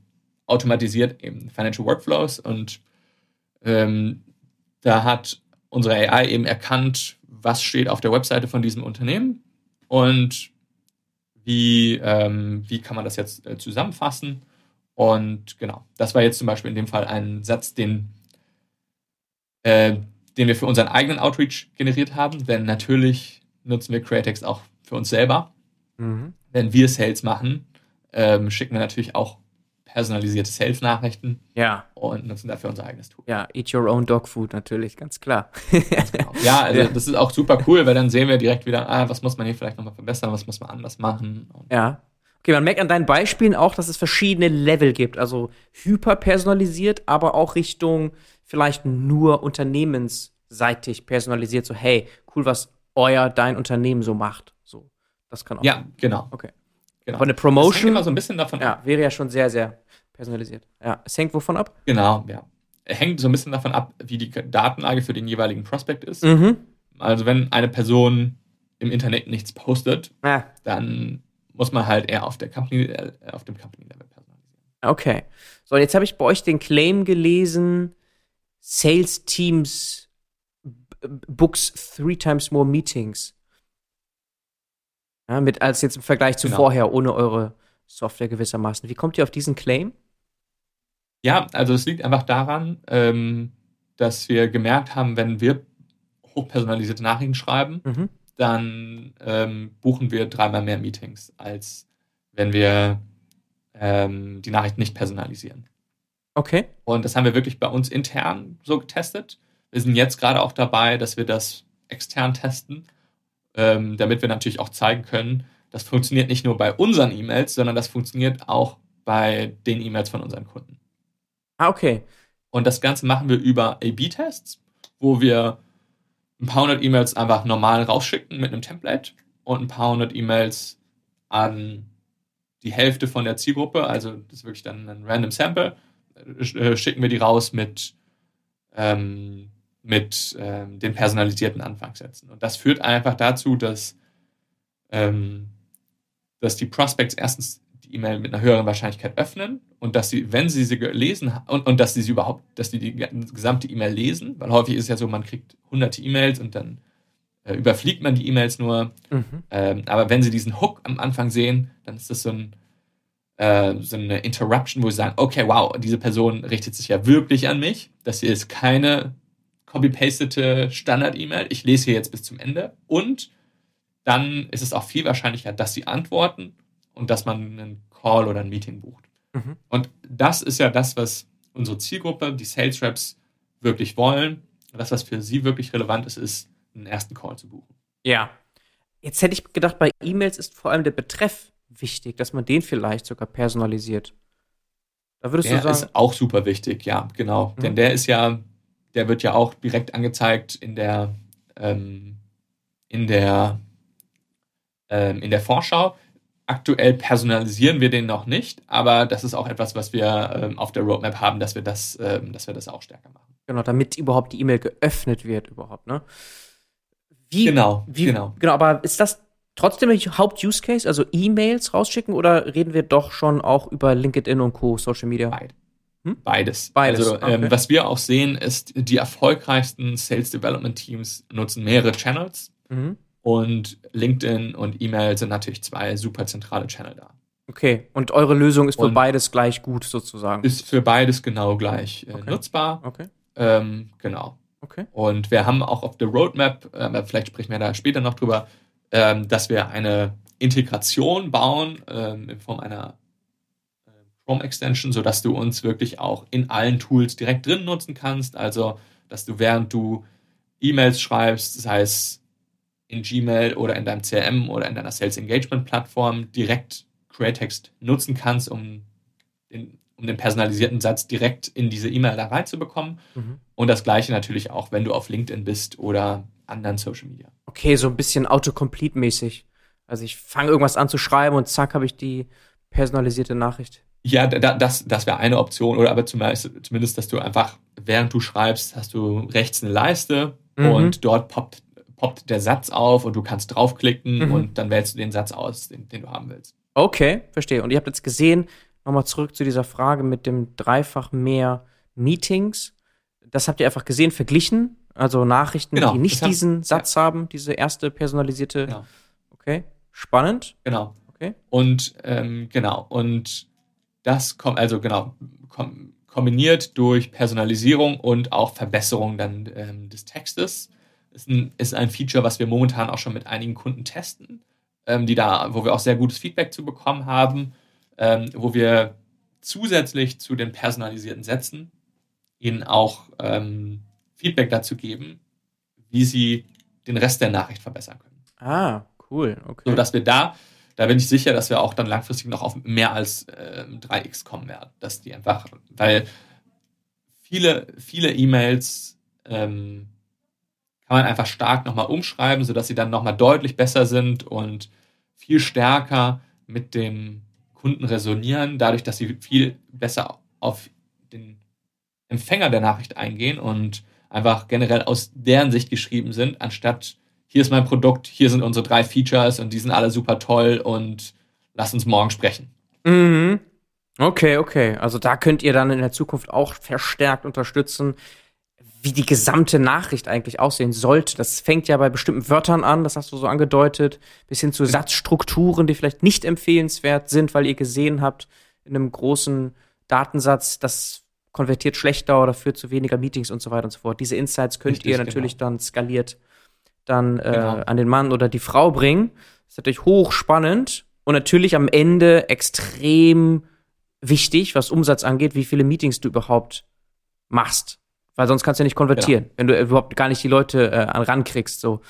automatisiert eben Financial Workflows und ähm, da hat unsere AI eben erkannt, was steht auf der Webseite von diesem Unternehmen und wie, ähm, wie kann man das jetzt äh, zusammenfassen. Und genau, das war jetzt zum Beispiel in dem Fall ein Satz, den, äh, den wir für unseren eigenen Outreach generiert haben, denn natürlich nutzen wir Createx auch für uns selber. Mhm. Wenn wir Sales machen, ähm, schicken wir natürlich auch personalisierte Sales-Nachrichten Ja, und nutzen dafür unser eigenes Tool. ja, eat your own dog food natürlich, ganz klar. Genau. Ja, [LAUGHS] also Ja. das ist auch super cool, weil dann sehen wir direkt wieder, ah, was muss man hier vielleicht nochmal verbessern, was muss man anders machen. Ja. Okay, man merkt an deinen Beispielen auch, dass es verschiedene Level gibt. Also hyperpersonalisiert, aber auch Richtung vielleicht nur unternehmensseitig personalisiert. So, hey, cool, was euer, dein Unternehmen so macht. So, das kann auch. ja, genau. Okay. genau. Aber eine Das Promotion, immer so ein bisschen davon ja, wäre ja schon sehr, sehr personalisiert. Ja, es hängt wovon ab? Genau, ja. Hängt so ein bisschen davon ab, wie die Datenlage für den jeweiligen Prospect ist. Mhm. Also wenn eine Person im Internet nichts postet, Ah, dann muss man halt eher auf der Company, äh, auf dem Company-Level personalisieren. okay. So, und jetzt habe ich bei euch den Claim gelesen, Sales Teams books three times more meetings. Ja, mit als jetzt im Vergleich zu Genau. vorher, ohne eure Software gewissermaßen. Wie kommt ihr auf diesen Claim? Ja, also es liegt einfach daran, ähm, dass wir gemerkt haben, wenn wir hochpersonalisierte Nachrichten schreiben, Mhm. dann ähm, buchen wir dreimal mehr Meetings, als wenn wir ähm, die Nachricht nicht personalisieren. Okay. Und das haben wir wirklich bei uns intern so getestet. Wir sind jetzt gerade auch dabei, dass wir das extern testen, ähm, damit wir natürlich auch zeigen können, das funktioniert nicht nur bei unseren E-Mails, sondern das funktioniert auch bei den E-Mails von unseren Kunden. Ah, okay. Und das Ganze machen wir über A-B-Tests, wo wir ein paar hundert E-Mails einfach normal rausschicken mit einem Template und ein paar hundert E-Mails an die Hälfte von der Zielgruppe, also das ist wirklich dann ein random Sample, äh, schicken wir die raus mit, ähm, mit ähm, den personalisierten Anfangssätzen. Und das führt einfach dazu, dass, ähm, dass die Prospects erstens E-Mail mit einer höheren Wahrscheinlichkeit öffnen und dass sie, wenn sie sie gelesen haben, und, und dass sie sie überhaupt, dass die die gesamte E-Mail lesen, weil häufig ist es ja so, man kriegt hunderte E-Mails und dann äh, überfliegt man die E-Mails nur. Mhm. Ähm, aber wenn sie diesen Hook am Anfang sehen, dann ist das so, ein, äh, so eine Interruption, wo sie sagen, okay, wow, diese Person richtet sich ja wirklich an mich. Das hier ist keine copy-pastete Standard-E-Mail. Ich lese hier jetzt bis zum Ende. Und dann ist es auch viel wahrscheinlicher, dass sie antworten und dass man einen Call oder ein Meeting bucht. Mhm. Und das ist ja das, was unsere Zielgruppe, die Sales Reps, wirklich wollen. Und das, was für sie wirklich relevant ist, ist, einen ersten Call zu buchen. Ja. Jetzt hätte ich gedacht, bei E-Mails ist vor allem der Betreff wichtig, dass man den vielleicht sogar personalisiert. Da würdest Der du sagen, ist auch super wichtig, ja, genau. Mhm. Denn der ist ja, der wird ja auch direkt angezeigt in der, ähm, in der, ähm, in der Vorschau. Aktuell personalisieren wir den noch nicht, aber das ist auch etwas, was wir ähm, auf der Roadmap haben, dass wir das, ähm, dass wir das auch stärker machen. genau, damit überhaupt die E-Mail geöffnet wird überhaupt, ne? Wie, Genau, wie, genau. Genau, aber ist das trotzdem der Haupt-Use-Case, also E-Mails rausschicken oder reden wir doch schon auch über LinkedIn und Co., Social Media? Beid. Hm? Beides. Beides, Also, ähm, okay. was wir auch sehen, ist, die erfolgreichsten Sales Development Teams nutzen mehrere Channels Mhm. Und LinkedIn und E-Mail sind natürlich zwei super zentrale Channel da. Okay, und eure Lösung ist für Und- beides gleich gut sozusagen. Ist für beides genau gleich äh, Okay. nutzbar. okay, Ähm, genau. okay. Und wir haben auch auf der Roadmap, äh, vielleicht sprechen wir da später noch drüber, ähm, dass wir eine Integration bauen ähm, in Form einer äh, Chrome Extension, sodass du uns wirklich auch in allen Tools direkt drin nutzen kannst. Also, dass du während du E-Mails schreibst, sei es in Gmail oder in deinem CRM oder in deiner Sales Engagement Plattform, direkt Creatext nutzen kannst, um den, um den personalisierten Satz direkt in diese E-Mail da reinzubekommen. Mhm. Und das gleiche natürlich auch, wenn du auf LinkedIn bist oder anderen Social Media. Okay, so ein bisschen Autocomplete-mäßig. Also ich fange irgendwas an zu schreiben und zack, habe ich die personalisierte Nachricht. Ja, da, das, das wäre eine Option. Oder aber zumindest, zumindest, dass du einfach, während du schreibst, hast du rechts eine Leiste Mhm. und dort poppt, poppt der Satz auf und du kannst draufklicken Mhm. und dann wählst du den Satz aus, den, den du haben willst. Okay, verstehe. Und ihr habt jetzt gesehen, nochmal zurück zu dieser Frage mit dem dreifach mehr Meetings. Das habt ihr einfach gesehen, verglichen. Also Nachrichten, Genau, die nicht haben- diesen Satz haben, diese erste personalisierte. Genau. Okay, spannend. Genau. Okay. Und ähm, genau, und das kommt, also genau, kom kombiniert durch Personalisierung und auch Verbesserung dann ähm, des Textes. Ist ein, ist ein Feature, was wir momentan auch schon mit einigen Kunden testen, ähm, die da, wo wir auch sehr gutes Feedback zu bekommen haben, ähm, wo wir zusätzlich zu den personalisierten Sätzen ihnen auch ähm, Feedback dazu geben, wie sie den Rest der Nachricht verbessern können Ah, cool. Okay. so dass wir da, da bin ich sicher, dass wir auch dann langfristig noch auf mehr als ähm, 3x kommen werden. Dass die einfach, weil viele, viele E-Mails ähm, kann man einfach stark nochmal umschreiben, sodass sie dann nochmal deutlich besser sind und viel stärker mit dem Kunden resonieren, dadurch, dass sie viel besser auf den Empfänger der Nachricht eingehen und einfach generell aus deren Sicht geschrieben sind, anstatt hier ist mein Produkt, hier sind unsere drei Features und die sind alle super toll und lass uns morgen sprechen. Mhm. Okay, okay. Also da könnt ihr dann in der Zukunft auch verstärkt unterstützen, wie die gesamte Nachricht eigentlich aussehen sollte. Das fängt ja bei bestimmten Wörtern an, das hast du so angedeutet, bis hin zu Satzstrukturen, die vielleicht nicht empfehlenswert sind, weil ihr gesehen habt, in einem großen Datensatz, das konvertiert schlechter oder führt zu weniger Meetings und so weiter und so fort. Diese Insights könnt Richtig, ihr natürlich genau. dann skaliert dann äh, genau. an den Mann oder die Frau bringen. Das ist natürlich hochspannend und natürlich am Ende extrem wichtig, was Umsatz angeht, wie viele Meetings du überhaupt machst. Weil sonst kannst du ja nicht konvertieren, genau. wenn du überhaupt gar nicht die Leute äh, rankriegst. So.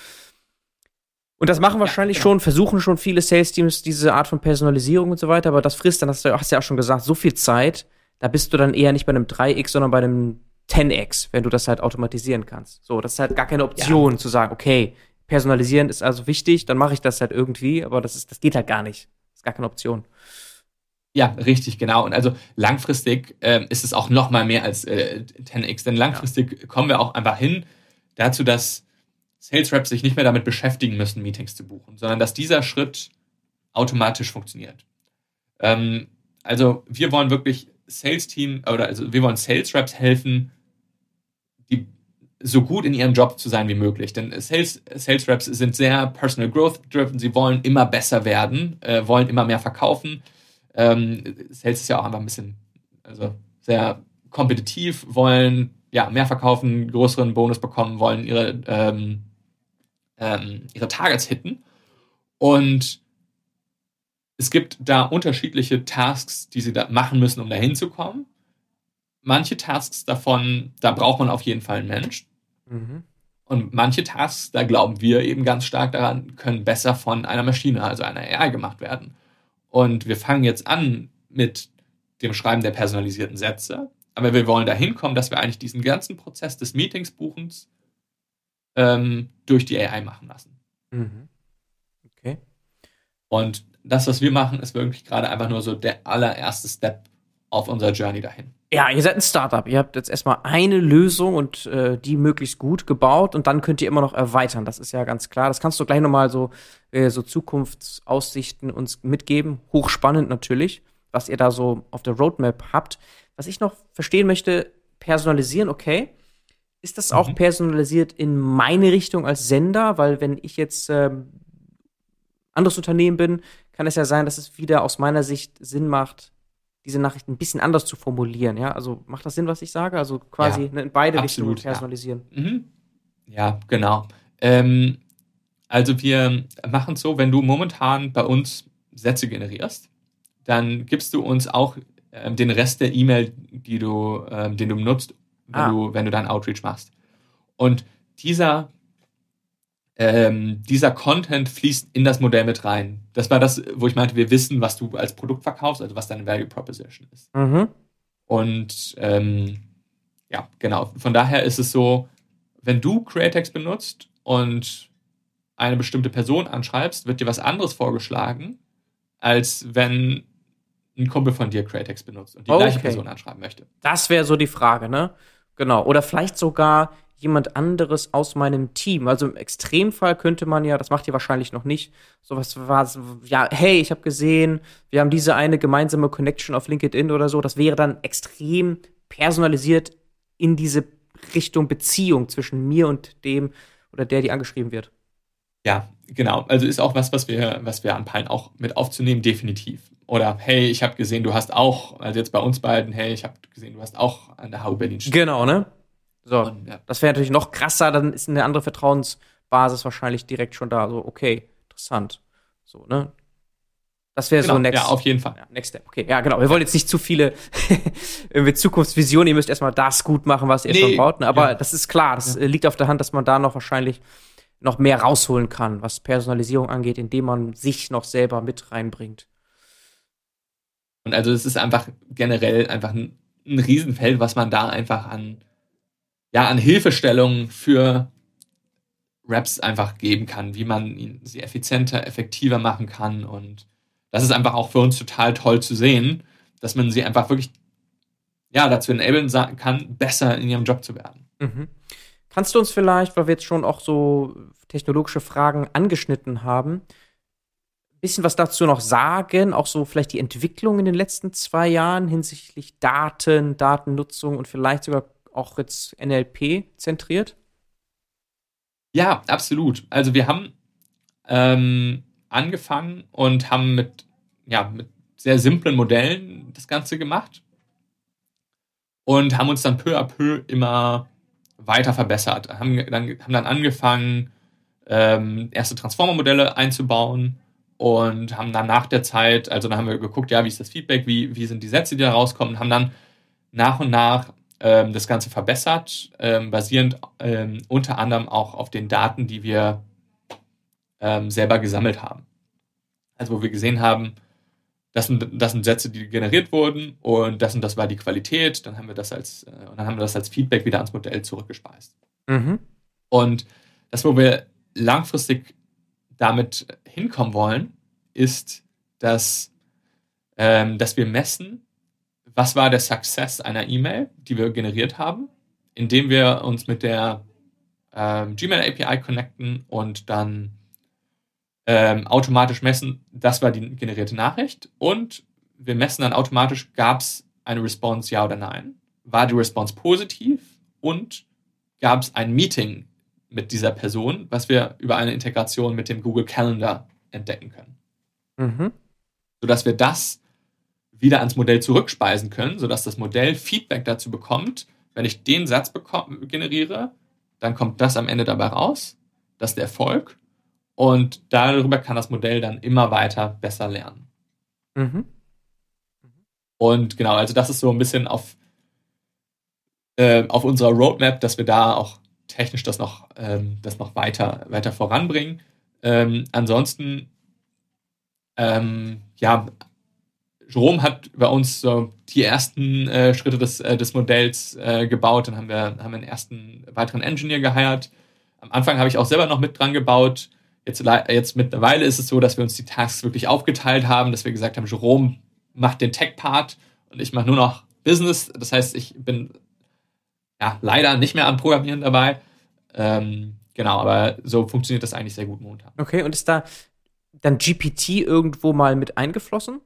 Und das machen wahrscheinlich ja, genau. schon, versuchen schon viele Sales-Teams diese Art von Personalisierung und so weiter, aber das frisst dann, hast du hast ja auch schon gesagt, so viel Zeit, da bist du dann eher nicht bei einem 3x, sondern bei einem 10x, wenn du das halt automatisieren kannst. So, das ist halt gar keine Option ja. zu sagen, okay, personalisieren ist also wichtig, dann mache ich das halt irgendwie, aber das ist, das geht halt gar nicht. Das ist gar keine Option. Ja, richtig, genau. Und also langfristig äh, ist es auch noch mal mehr als äh, 10x, denn langfristig ja. kommen wir auch einfach hin dazu, dass Sales Reps sich nicht mehr damit beschäftigen müssen, Meetings zu buchen, sondern dass dieser Schritt automatisch funktioniert. Ähm, also wir wollen wirklich Sales Team oder also wir wollen Sales Reps helfen, die so gut in ihrem Job zu sein wie möglich. Denn Sales, Sales Reps sind sehr personal growth driven. Sie wollen immer besser werden, äh, wollen immer mehr verkaufen ähm, Sales ist ja auch einfach ein bisschen, also sehr kompetitiv, wollen ja mehr verkaufen, größeren Bonus bekommen, wollen ihre, ähm, ähm, ihre Targets hitten. Und es gibt da unterschiedliche Tasks, die sie da machen müssen, um da hinzukommen. Manche Tasks davon, da braucht man auf jeden Fall einen Mensch. Mhm. Und manche Tasks, da glauben wir eben ganz stark daran, können besser von einer Maschine, also einer AI gemacht werden. Und wir fangen jetzt an mit dem Schreiben der personalisierten Sätze. Aber wir wollen dahin kommen, dass wir eigentlich diesen ganzen Prozess des Meetingsbuchens ähm, durch die AI machen lassen. Mhm. Okay. Und das, was wir machen, ist wirklich gerade einfach nur so der allererste Step auf unserer Journey dahin. Ja, ihr seid ein Startup. Ihr habt jetzt erstmal eine Lösung und äh, die möglichst gut gebaut und dann könnt ihr immer noch erweitern. Das ist ja ganz klar. Das kannst du gleich nochmal so, äh, so Zukunftsaussichten uns mitgeben. Hochspannend natürlich, was ihr da so auf der Roadmap habt. Was ich noch verstehen möchte, personalisieren, okay. Ist das auch mhm. personalisiert in meine Richtung als Sender? Weil wenn ich jetzt ähm, anderes Unternehmen bin, kann es ja sein, dass es wieder aus meiner Sicht Sinn macht, diese Nachricht ein bisschen anders zu formulieren, ja? Also macht das Sinn, was ich sage? Also quasi ja, in beide absolut, Richtungen personalisieren. Ja, mhm. ja genau. Ähm, also wir machen es so, wenn du momentan bei uns Sätze generierst, dann gibst du uns auch ähm, den Rest der E-Mail, die du, ähm, den du nutzt, wenn, ah. du, wenn du deinen Outreach machst. Und dieser ähm, dieser Content fließt in das Modell mit rein. Das war das, wo ich meinte, wir wissen, was du als Produkt verkaufst, also was deine Value Proposition ist. Mhm. Und ähm, ja, genau. Von daher ist es so, wenn du Createx benutzt und eine bestimmte Person anschreibst, wird dir was anderes vorgeschlagen, als wenn ein Kumpel von dir Createx benutzt und die okay. gleiche Person anschreiben möchte. Das wäre so die Frage, ne? Genau. Oder vielleicht sogar jemand anderes aus meinem Team. Also im Extremfall könnte man ja, das macht ihr wahrscheinlich noch nicht, sowas war, ja, hey, ich habe gesehen, wir haben diese eine gemeinsame Connection auf LinkedIn oder so. Das wäre dann extrem personalisiert in diese Richtung Beziehung zwischen mir und dem oder der, die angeschrieben wird. Ja, genau. Also ist auch was, was wir, was wir anpeilen, auch mit aufzunehmen, definitiv. Oder hey, ich habe gesehen, du hast auch, also jetzt bei uns beiden, hey, ich habe gesehen, du hast auch an der HU Berlin studiert. Genau, ne? So, und, ja. das wäre natürlich noch krasser, dann ist eine andere Vertrauensbasis wahrscheinlich direkt schon da. So, okay, interessant. So, ne? Das wäre genau, so next. Ja, auf jeden Fall. Ja, next Step. Okay, ja, genau. Wir wollen jetzt nicht zu viele [LAUGHS] irgendwie Zukunftsvisionen. Ihr müsst erstmal das gut machen, was ihr nee, schon baut. Ne? Aber ja. das ist klar. Das ja. liegt auf der Hand, dass man da noch wahrscheinlich noch mehr rausholen kann, was Personalisierung angeht, indem man sich noch selber mit reinbringt. Und also es ist einfach generell einfach ein, ein Riesenfeld, was man da einfach an ja, an Hilfestellungen für Raps einfach geben kann, wie man sie effizienter, effektiver machen kann. Und das ist einfach auch für uns total toll zu sehen, dass man sie einfach wirklich ja, dazu enablen kann, besser in ihrem Job zu werden. Mhm. Kannst du uns vielleicht, weil wir jetzt schon auch so technologische Fragen angeschnitten haben, ein bisschen was dazu noch sagen? Auch so vielleicht die Entwicklung in den letzten zwei Jahren hinsichtlich Daten, Datennutzung und vielleicht sogar auch jetzt NLP zentriert? Ja, absolut. Also wir haben ähm, angefangen und haben mit, ja, mit sehr simplen Modellen das Ganze gemacht und haben uns dann peu à peu immer weiter verbessert. Haben dann, haben dann angefangen, ähm, erste Transformer-Modelle einzubauen und haben dann nach der Zeit, also dann haben wir geguckt, ja, wie ist das Feedback, wie, wie sind die Sätze, die da rauskommen, haben dann nach und nach ähm, das Ganze verbessert, ähm, basierend ähm, unter anderem auch auf den Daten, die wir ähm, selber gesammelt haben. Also wo wir gesehen haben, das sind, das sind Sätze, die generiert wurden und das und das war die Qualität, dann haben wir das als, äh, und dann haben wir das als Feedback wieder ans Modell zurückgespeist. Mhm. Und das, wo wir langfristig damit hinkommen wollen, ist, dass, ähm, dass wir messen, was war der Success einer E-Mail, die wir generiert haben, indem wir uns mit der ähm, Gmail API connecten und dann ähm, automatisch messen, das war die generierte Nachricht und wir messen dann automatisch, gab es eine Response, ja oder nein? War die Response positiv und gab es ein Meeting mit dieser Person, was wir über eine Integration mit dem Google Calendar entdecken können. Mhm. Sodass wir das wieder ans Modell zurückspeisen können, sodass das Modell Feedback dazu bekommt, wenn ich den Satz generiere, dann kommt das am Ende dabei raus, das ist der Erfolg und darüber kann das Modell dann immer weiter besser lernen. Mhm. Und genau, also das ist so ein bisschen auf, äh, auf unserer Roadmap, dass wir da auch technisch das noch, ähm, das noch weiter, weiter voranbringen. Ähm, ansonsten, ähm, ja, Jerome hat bei uns so die ersten äh, Schritte des, äh, des Modells äh, gebaut. Dann haben wir, haben wir einen ersten weiteren Engineer geheiert. Am Anfang habe ich auch selber noch mit dran gebaut. Jetzt, jetzt mittlerweile ist es so, dass wir uns die Tasks wirklich aufgeteilt haben, dass wir gesagt haben, Jerome macht den Tech-Part und ich mache nur noch Business. Das heißt, ich bin ja leider nicht mehr am Programmieren dabei. Ähm, genau, aber so funktioniert das eigentlich sehr gut momentan. Okay, und ist da dann GPT irgendwo mal mit eingeflossen?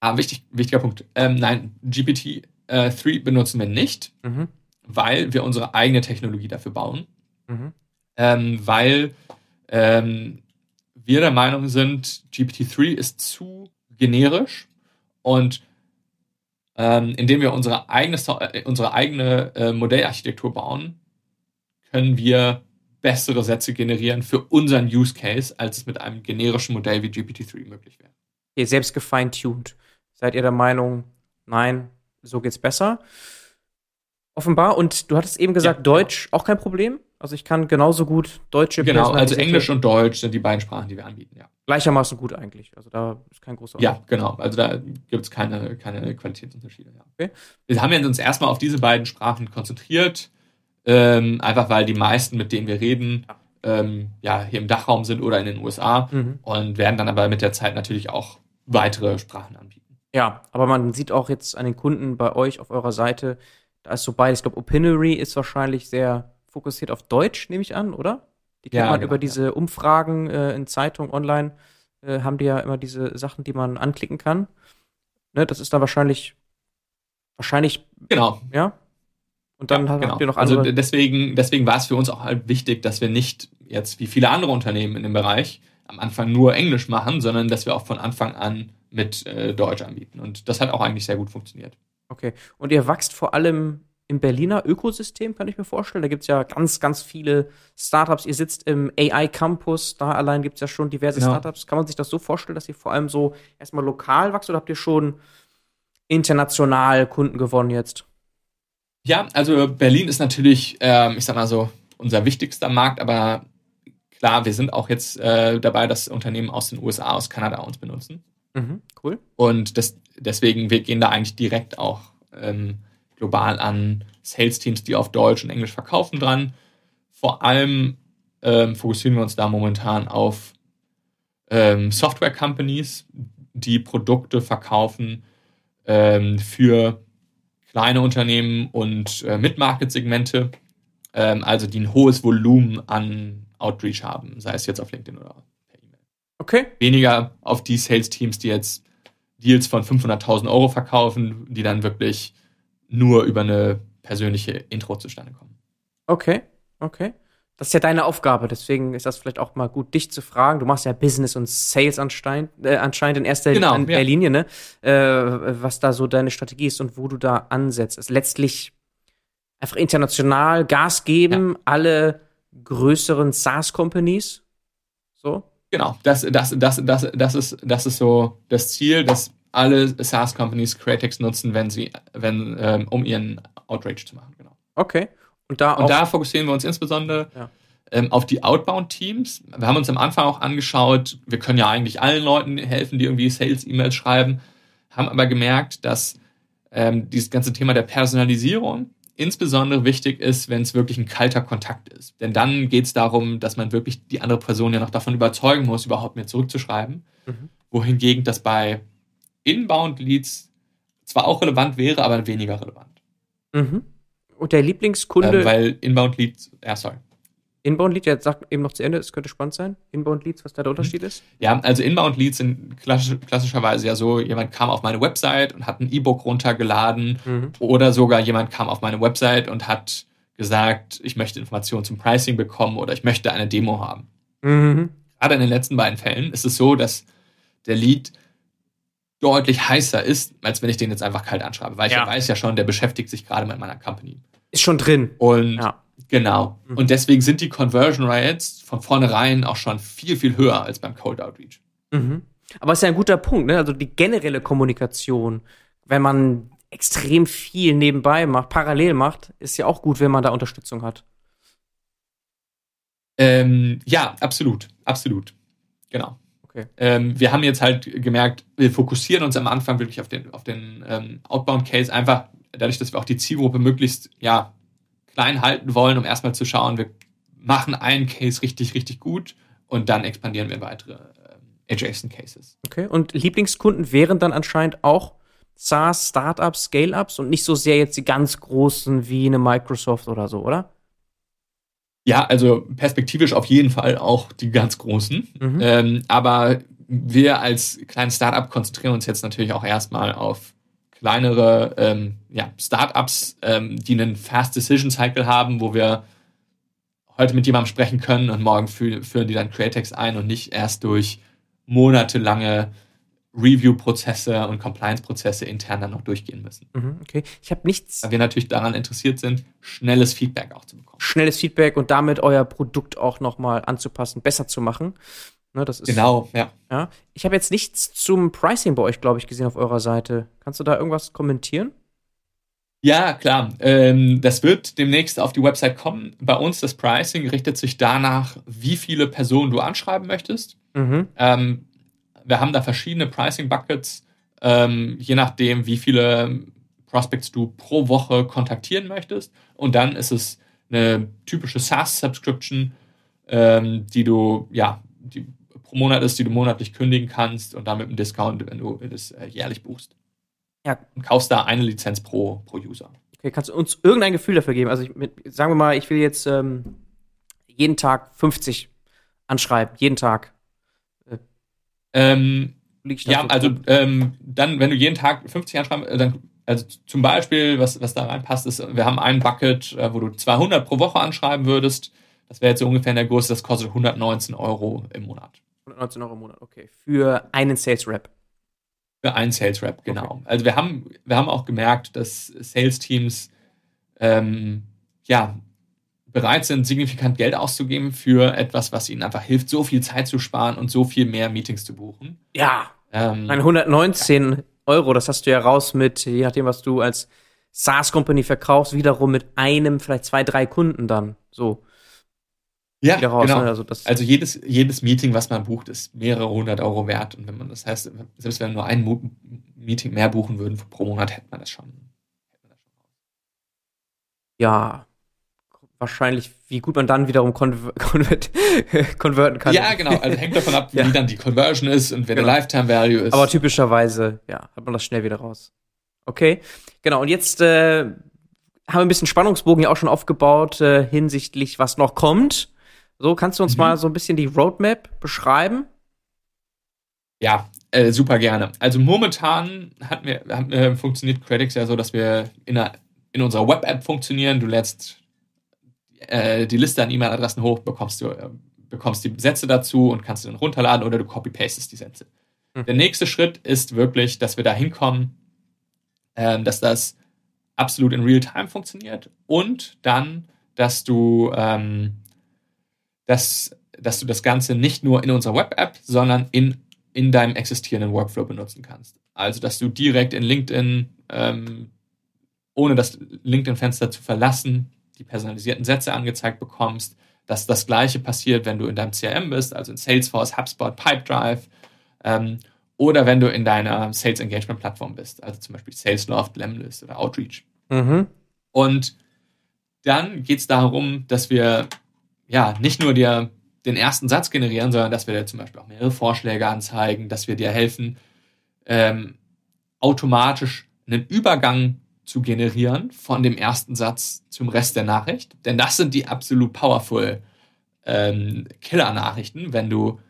Ah, wichtig, wichtiger Punkt. Ähm, nein, GPT-3 äh, benutzen wir nicht, mhm. weil wir unsere eigene Technologie dafür bauen. Mhm. Ähm, weil ähm, wir der Meinung sind, GPT-3 ist zu generisch und ähm, indem wir unsere eigene, äh, unsere eigene äh, Modellarchitektur bauen, können wir bessere Sätze generieren für unseren Use Case, als es mit einem generischen Modell wie GPT-3 möglich wäre. Okay, selbst gefeintuned. Seid ihr der Meinung, nein, so geht's besser? Offenbar. Und du hattest eben gesagt, ja, Deutsch auch kein Problem? Also ich kann genauso gut deutsche Genau, also Englisch und Deutsch sind die beiden Sprachen, die wir anbieten, ja. Gleichermaßen gut eigentlich. Also da ist kein großer Ja, genau. Also da gibt es keine, keine Qualitätsunterschiede. Ja. Okay. Wir haben uns erstmal auf diese beiden Sprachen konzentriert, ähm, einfach weil die meisten, mit denen wir reden, ähm, ja, hier im Dachraum sind oder in den USA mhm. und werden dann aber mit der Zeit natürlich auch weitere Sprachen anbieten. Ja, aber man sieht auch jetzt an den Kunden bei euch auf eurer Seite, da ist so beides. Ich glaube, Opinory ist wahrscheinlich sehr fokussiert auf Deutsch, nehme ich an, oder? Die kennt ja, man genau, über diese ja. Umfragen äh, in Zeitungen online, äh, haben die ja immer diese Sachen, die man anklicken kann. Ne, das ist dann wahrscheinlich, wahrscheinlich. Genau. Ja. Und dann ja, habt genau. ihr noch also andere. Also deswegen, deswegen war es für uns auch halt wichtig, dass wir nicht jetzt wie viele andere Unternehmen in dem Bereich am Anfang nur Englisch machen, sondern dass wir auch von Anfang an mit äh, Deutsch anbieten. Und das hat auch eigentlich sehr gut funktioniert. Okay. Und ihr wächst vor allem im Berliner Ökosystem, kann ich mir vorstellen. Da gibt es ja ganz, ganz viele Startups. Ihr sitzt im AI Campus, da allein gibt es ja schon diverse genau. Startups. Kann man sich das so vorstellen, dass ihr vor allem so erstmal lokal wächst oder habt ihr schon international Kunden gewonnen jetzt? Ja, also Berlin ist natürlich, ähm, ich sag mal so, unser wichtigster Markt, aber klar, wir sind auch jetzt äh, dabei, dass Unternehmen aus den USA, aus Kanada uns benutzen. Mhm, cool. Und das, deswegen, wir gehen da eigentlich direkt auch ähm, global an Sales-Teams, die auf Deutsch und Englisch verkaufen, dran. Vor allem ähm, fokussieren wir uns da momentan auf ähm, Software-Companies, die Produkte verkaufen ähm, für kleine Unternehmen und äh, Mid-Market-Segmente. ähm, also die ein hohes Volumen an Outreach haben, sei es jetzt auf LinkedIn oder. Okay. Weniger auf die Sales-Teams, die jetzt Deals von 500.000 Euro verkaufen, die dann wirklich nur über eine persönliche Intro zustande kommen. Okay, okay. Das ist ja deine Aufgabe, deswegen ist das vielleicht auch mal gut, dich zu fragen. Du machst ja Business und Sales anscheinend, äh, anscheinend in erster Genau, an ja. Linie, ne? Äh, was da so deine Strategie ist und wo du da ansetzt. Ist letztlich einfach international Gas geben, alle größeren SaaS-Companies. So. Genau, das, das, das, das, das, ist, das ist so das Ziel, dass alle SaaS-Companies Createx nutzen, wenn sie, wenn, ähm, um ihren Outreach zu machen. Genau. Okay. Und da. Und da fokussieren wir uns insbesondere Ja. ähm, auf die Outbound-Teams. Wir haben uns am Anfang auch angeschaut, wir können ja eigentlich allen Leuten helfen, die irgendwie Sales-E-Mails schreiben, haben aber gemerkt, dass ähm, dieses ganze Thema der Personalisierung insbesondere wichtig ist, wenn es wirklich ein kalter Kontakt ist. Denn dann geht es darum, dass man wirklich die andere Person ja noch davon überzeugen muss, überhaupt mir zurückzuschreiben. Mhm. Wohingegen das bei Inbound-Leads zwar auch relevant wäre, aber weniger relevant. mhm. Und der Lieblingskunde, Ähm, weil Inbound-Leads, ja, sorry. Inbound-Lead, jetzt sag eben noch zu Ende, es könnte spannend sein. Inbound-Leads, was da der Unterschied ist? Ja, also Inbound-Leads sind klassisch, klassischerweise ja so, jemand kam auf meine Website und hat ein E-Book runtergeladen Mhm. oder sogar jemand kam auf meine Website und hat gesagt, ich möchte Informationen zum Pricing bekommen oder ich möchte eine Demo haben. Mhm. Gerade in den letzten beiden Fällen ist es so, dass der Lead deutlich heißer ist, als wenn ich den jetzt einfach kalt anschreibe, weil ich Ja. ja weiß ja schon, der beschäftigt sich gerade mit meiner Company. Ist schon drin. Und Ja. Genau. Mhm. Und deswegen sind die Conversion Rates von vornherein auch schon viel, viel höher als beim Cold Outreach. Mhm. Aber es ist ja ein guter Punkt, ne? Also die generelle Kommunikation, wenn man extrem viel nebenbei macht, parallel macht, ist ja auch gut, wenn man da Unterstützung hat. Ähm, ja, absolut, absolut. Genau. Okay. Ähm, wir haben jetzt halt gemerkt, wir fokussieren uns am Anfang wirklich auf den, auf den ähm, Outbound-Case, einfach dadurch, dass wir auch die Zielgruppe möglichst ja, klein halten wollen, um erstmal zu schauen, wir machen einen Case richtig, richtig gut und dann expandieren wir in weitere ähm, adjacent Cases. Okay. Und Lieblingskunden wären dann anscheinend auch SaaS, Startups, Scale-Ups und nicht so sehr jetzt die ganz großen wie eine Microsoft oder so, oder? Ja, also perspektivisch auf jeden Fall auch die ganz großen. Mhm. Ähm, aber wir als kleines Startup konzentrieren uns jetzt natürlich auch erstmal auf kleinere ähm, ja, Startups, ähm, die einen Fast Decision Cycle haben, wo wir heute mit jemandem sprechen können und morgen fü führen die dann Createx ein und nicht erst durch monatelange Review-Prozesse und Compliance-Prozesse intern dann noch durchgehen müssen. Mhm. Okay. Ich habe nichts Weil wir natürlich daran interessiert sind, schnelles Feedback auch zu bekommen. schnelles Feedback und damit euer Produkt auch nochmal anzupassen, besser zu machen. Ne, das ist Genau, ja. Ja. Ich habe jetzt nichts zum Pricing bei euch, glaube ich, gesehen auf eurer Seite. Kannst du da irgendwas kommentieren? Ja, klar. Ähm, das wird demnächst auf die Website kommen. Bei uns das Pricing richtet sich danach, wie viele Personen du anschreiben möchtest. Mhm. Ähm, wir haben da verschiedene Pricing-Buckets, ähm, je nachdem, wie viele Prospects du pro Woche kontaktieren möchtest. Und dann ist es eine typische SaaS-Subscription, ähm, die du, ja, die pro Monat ist, die du monatlich kündigen kannst und dann mit einem Discount, wenn du das äh, jährlich buchst. Ja. Und kaufst da eine Lizenz pro, pro User. Okay, kannst du uns irgendein Gefühl dafür geben? Also, ich, mit, sagen wir mal, ich will jetzt ähm, jeden Tag 50 anschreiben. Jeden Tag. Ähm, ich da ja, so also ähm, dann, wenn du jeden Tag 50 anschreibst, äh, dann, also zum Beispiel, was, was da reinpasst, ist, wir haben ein Bucket, äh, wo du 200 pro Woche anschreiben würdest. Das wäre jetzt so ungefähr in der Größe, das kostet 119 Euro im Monat. 119 Euro im Monat, okay. Für einen Sales Rep. Für einen Sales Rep, genau. Also wir haben, wir haben auch gemerkt, dass Sales Teams ähm, ja, bereit sind, signifikant Geld auszugeben für etwas, was ihnen einfach hilft, so viel Zeit zu sparen und so viel mehr Meetings zu buchen. Ja, Ähm, Nein, 119 Euro, das hast du ja raus mit, je nachdem, was du als SaaS-Company verkaufst, wiederum mit einem, vielleicht zwei, drei Kunden dann. So, ja, raus. genau. Ne? Also Also jedes, jedes Meeting, was man bucht, ist mehrere hundert Euro wert. Und wenn man das heißt, selbst wenn wir nur ein Meeting mehr buchen würden pro Monat, hätte man das schon. hätte man das schon. ja, wahrscheinlich, wie gut man dann wiederum konver konvert [LAUGHS] konverten kann. Ja, genau. Also hängt davon ab, [LAUGHS] wie Ja. dann die Conversion ist und wer Genau. der Lifetime Value ist. Aber typischerweise, ja, hat man das schnell wieder raus. Okay, genau. Und jetzt äh, haben wir ein bisschen Spannungsbogen ja auch schon aufgebaut äh, hinsichtlich, was noch kommt. So, kannst du uns mhm. mal so ein bisschen die Roadmap beschreiben? Ja, äh, super gerne. Also momentan hat mir, hat, äh, funktioniert Credix ja so, dass wir in, einer, in unserer Web-App funktionieren. Du lädst äh, die Liste an E-Mail-Adressen hoch, bekommst du äh, bekommst die Sätze dazu und kannst sie dann runterladen oder du copy-pastest die Sätze. Mhm. Der nächste Schritt ist wirklich, dass wir da hinkommen, äh, dass das absolut in Real-Time funktioniert und dann, dass du, ähm, dass, dass du das Ganze nicht nur in unserer Web-App, sondern in, in deinem existierenden Workflow benutzen kannst. Also, dass du direkt in LinkedIn, ähm, ohne das LinkedIn-Fenster zu verlassen, die personalisierten Sätze angezeigt bekommst, dass das gleiche passiert, wenn du in deinem CRM bist, also in Salesforce, HubSpot, Pipedrive, ähm, oder wenn du in deiner Sales Engagement Plattform bist, also zum Beispiel Salesloft, Lemlist oder Outreach. Mhm. Und dann geht es darum, dass wir ja nicht nur dir den ersten Satz generieren, sondern dass wir dir zum Beispiel auch mehrere Vorschläge anzeigen, dass wir dir helfen, ähm, automatisch einen Übergang zu generieren von dem ersten Satz zum Rest der Nachricht. Denn das sind die absolut powerful ähm, Killer-Nachrichten, wenn du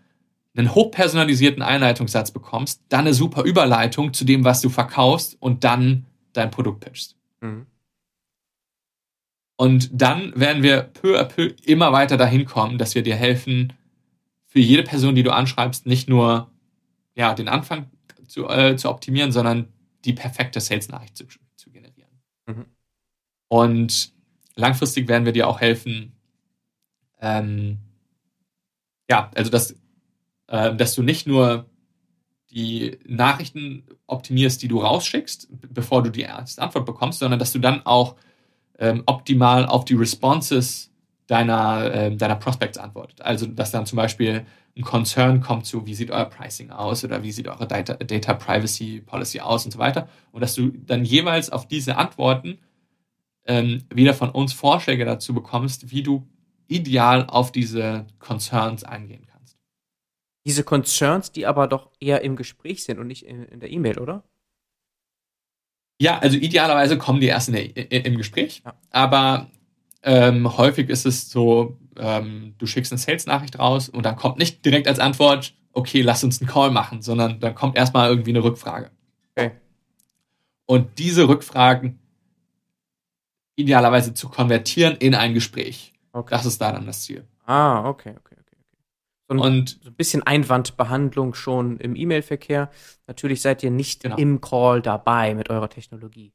einen hochpersonalisierten Einleitungssatz bekommst, dann eine super Überleitung zu dem, was du verkaufst und dann dein Produkt pitchst. Mhm. Und dann werden wir peu à peu immer weiter dahin kommen, dass wir dir helfen, für jede Person, die du anschreibst, nicht nur ja, den Anfang zu, äh, zu optimieren, sondern die perfekte Sales-Nachricht zu, Mhm. Und langfristig werden wir dir auch helfen, ähm, ja, also dass, äh, dass du nicht nur die Nachrichten optimierst, die du rausschickst, bevor du die erste Antwort bekommst, sondern dass du dann auch ähm, optimal auf die Responses deiner, äh, deiner Prospects antwortet. Also, dass dann zum Beispiel ein Concern kommt zu, wie sieht euer Pricing aus oder wie sieht eure Data, Data Privacy Policy aus und so weiter. Und dass du dann jeweils auf diese Antworten ähm, wieder von uns Vorschläge dazu bekommst, wie du ideal auf diese Concerns eingehen kannst. Diese Concerns, die aber doch eher im Gespräch sind und nicht in, in der E-Mail, oder? Ja, also idealerweise kommen die erst in der, im Gespräch, ja. aber ähm, häufig ist es so, ähm, du schickst eine Sales-Nachricht raus und dann kommt nicht direkt als Antwort, okay, lass uns einen Call machen, sondern dann kommt erstmal irgendwie eine Rückfrage. Okay. Und diese Rückfragen idealerweise zu konvertieren in ein Gespräch. Okay. Das ist da dann das Ziel. Ah, okay, okay, okay. So ein, und so ein bisschen Einwandbehandlung schon im E-Mail-Verkehr. Natürlich seid ihr nicht genau. im Call dabei mit eurer Technologie.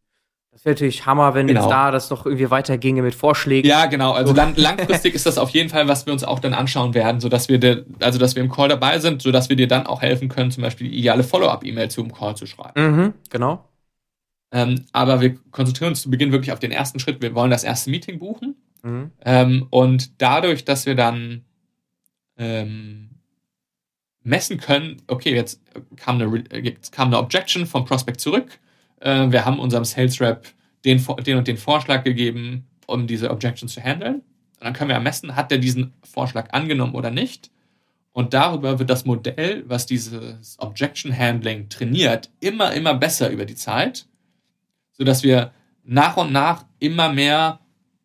Das wäre natürlich Hammer, wenn genau. jetzt da das noch irgendwie weiterginge mit Vorschlägen. Ja, genau. Also lang, langfristig ist das auf jeden Fall, was wir uns auch dann anschauen werden, sodass wir, de, also dass wir im Call dabei sind, sodass wir dir dann auch helfen können, zum Beispiel die ideale Follow-up-E-Mail zum Call zu schreiben. Mhm, genau. Ähm, aber wir konzentrieren uns zu Beginn wirklich auf den ersten Schritt. Wir wollen das erste Meeting buchen. Mhm. Ähm, und dadurch, dass wir dann ähm, messen können, okay, jetzt kam eine, jetzt kam eine Objection vom Prospect zurück. Äh, wir haben unserem Sales Rep den, den und den Vorschlag gegeben, um diese Objection zu handeln. Und dann können wir messen, hat er diesen Vorschlag angenommen oder nicht. Und darüber wird das Modell, was dieses Objection Handling trainiert, immer, immer besser über die Zeit sodass wir nach und nach immer mehr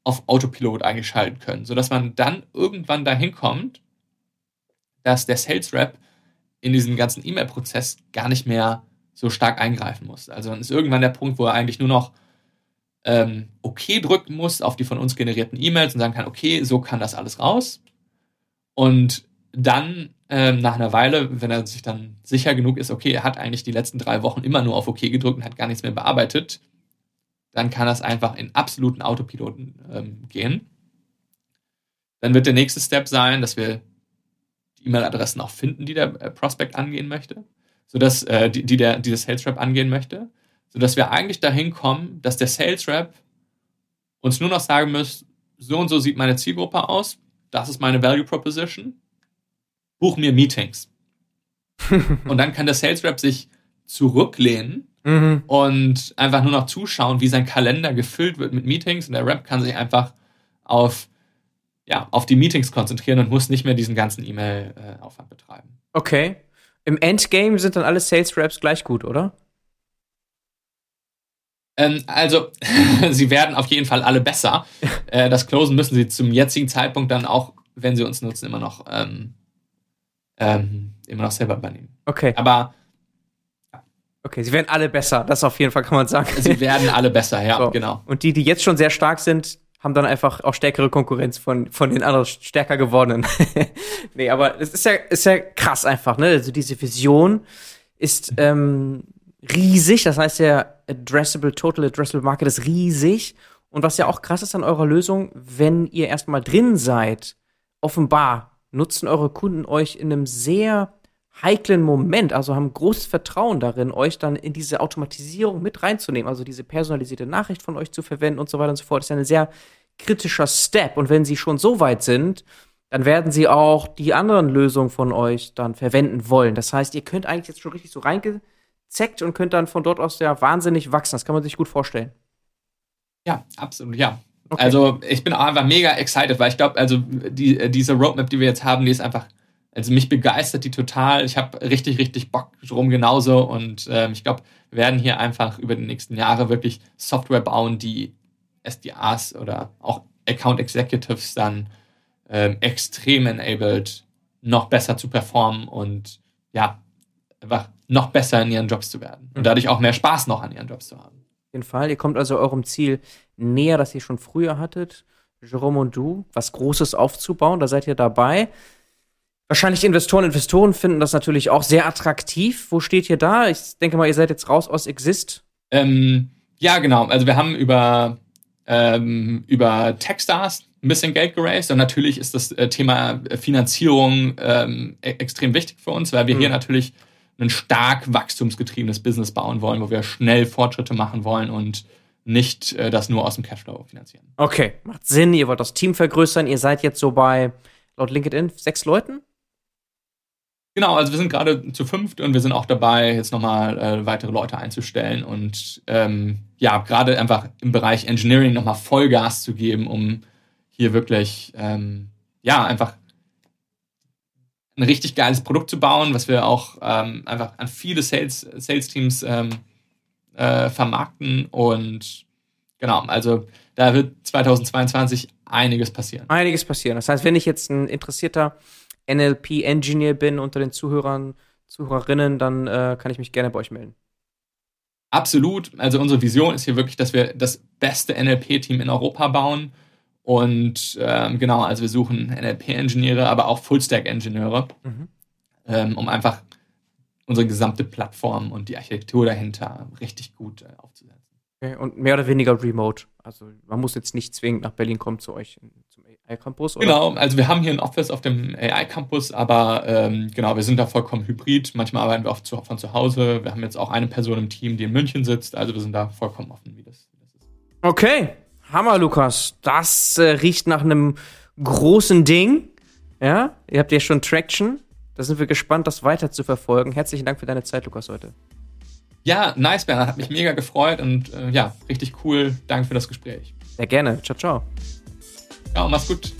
auf Autopilot eingeschalten können, sodass man dann irgendwann dahin kommt, dass der Sales Rep in diesen ganzen E-Mail-Prozess gar nicht mehr so stark eingreifen muss. Also dann ist irgendwann der Punkt, wo er eigentlich nur noch ähm, okay drücken muss auf die von uns generierten E-Mails und sagen kann, okay, so kann das alles raus. Und dann ähm, nach einer Weile, wenn er sich dann sicher genug ist, okay, er hat eigentlich die letzten drei Wochen immer nur auf OK gedrückt und hat gar nichts mehr bearbeitet, dann kann das einfach in absoluten Autopiloten ähm, gehen. Dann wird der nächste Step sein, dass wir die E-Mail-Adressen auch finden, die der äh, Prospect angehen möchte, sodass äh, die, die der die Sales Rep angehen möchte, sodass wir eigentlich dahin kommen, dass der Sales Rep uns nur noch sagen muss, so und so sieht meine Zielgruppe aus, das ist meine Value Proposition, buch mir Meetings. [LAUGHS] und dann kann der Sales Rep sich zurücklehnen mhm. und einfach nur noch zuschauen, wie sein Kalender gefüllt wird mit Meetings und der Rap kann sich einfach auf, ja, auf die Meetings konzentrieren und muss nicht mehr diesen ganzen E-Mail-Aufwand betreiben. Okay. Im Endgame sind dann alle Sales Reps gleich gut, oder? Ähm, also, [LAUGHS] sie werden auf jeden Fall alle besser. [LAUGHS] Äh, das Closen müssen sie zum jetzigen Zeitpunkt dann auch, wenn sie uns nutzen, immer noch, ähm, ähm, immer noch selber übernehmen. Okay. Aber Okay, sie werden alle besser. Das auf jeden Fall kann man sagen. sie werden alle besser, ja, So. genau. Und die, die jetzt schon sehr stark sind, haben dann einfach auch stärkere Konkurrenz von, von den anderen stärker gewordenen. [LAUGHS] nee, aber es ist ja, ist ja krass einfach, ne? Also diese Vision ist ähm, riesig. Das heißt, der Addressable, Total Addressable Market ist riesig. Und was ja auch krass ist an eurer Lösung, wenn ihr erstmal drin seid, offenbar nutzen eure Kunden euch in einem sehr heiklen Moment, also haben großes Vertrauen darin, euch dann in diese Automatisierung mit reinzunehmen, also diese personalisierte Nachricht von euch zu verwenden und so weiter und so fort. Das ist ja ein sehr kritischer Step. Und wenn sie schon so weit sind, dann werden sie auch die anderen Lösungen von euch dann verwenden wollen. Das heißt, ihr könnt eigentlich jetzt schon richtig so reingezeckt und könnt dann von dort aus ja wahnsinnig wachsen. Das kann man sich gut vorstellen. Ja, absolut, ja. Okay. Also ich bin auch einfach mega excited, weil ich glaube, also die, diese Roadmap, die wir jetzt haben, die ist einfach, also mich begeistert die total. Ich habe richtig, richtig Bock drum genauso und ähm, ich glaube, wir werden hier einfach über die nächsten Jahre wirklich Software bauen, die SDAs oder auch Account Executives dann ähm, extrem enabled, noch besser zu performen und ja, einfach noch besser in ihren Jobs zu werden und dadurch auch mehr Spaß noch an ihren Jobs zu haben. Auf jeden Fall. Ihr kommt also eurem Ziel näher, das ihr schon früher hattet. Jerome und du, was Großes aufzubauen, da seid ihr dabei. Wahrscheinlich Investoren, Investoren finden das natürlich auch sehr attraktiv. Wo steht ihr da? Ich denke mal, ihr seid jetzt raus aus Exist. Ähm, ja, genau. Also wir haben über, ähm, über Techstars ein bisschen Geld geraced und natürlich ist das äh, Thema Finanzierung ähm, e extrem wichtig für uns, weil wir Mhm. hier natürlich ein stark wachstumsgetriebenes Business bauen wollen, wo wir schnell Fortschritte machen wollen und nicht äh, das nur aus dem Cashflow finanzieren. Okay, macht Sinn. Ihr wollt das Team vergrößern. Ihr seid jetzt so bei, laut LinkedIn, sechs Leuten. Genau, also wir sind gerade zu fünft und wir sind auch dabei, jetzt nochmal äh, weitere Leute einzustellen und ähm, ja, gerade einfach im Bereich Engineering nochmal Vollgas zu geben, um hier wirklich, ähm, ja, einfach ein richtig geiles Produkt zu bauen, was wir auch ähm, einfach an viele Sales, Sales-Teams ähm, äh, vermarkten und genau, also da wird 2022 einiges passieren. Einiges passieren. Das heißt, wenn ich jetzt ein interessierter NLP-Engineer bin unter den Zuhörern, Zuhörerinnen, dann äh, kann ich mich gerne bei euch melden. Absolut. Also unsere Vision ist hier wirklich, dass wir das beste NLP-Team in Europa bauen. Und ähm, genau, also wir suchen NLP-Ingenieure, aber auch Full-Stack-Ingenieure, Mhm. ähm, um einfach unsere gesamte Plattform und die Architektur dahinter richtig gut äh, aufzusetzen. Okay. Und mehr oder weniger remote. Also man muss jetzt nicht zwingend nach Berlin kommen zu euch in, zum AI-Campus. oder? Genau, also wir haben hier ein Office auf dem AI-Campus, aber ähm, genau, wir sind da vollkommen hybrid. Manchmal arbeiten wir auch zu, von zu Hause. Wir haben jetzt auch eine Person im Team, die in München sitzt. Also wir sind da vollkommen offen, wie das, wie das ist. Okay, Hammer, Lukas. Das äh, riecht nach einem großen Ding. Ja, ihr habt ja schon Traction. Da sind wir gespannt, das weiter zu verfolgen. Herzlichen Dank für deine Zeit, Lukas, heute. Ja, nice, Bernhard. Hat mich mega gefreut und äh, ja, richtig cool. Danke für das Gespräch. Sehr gerne. Ciao, ciao. Ja, mach's gut.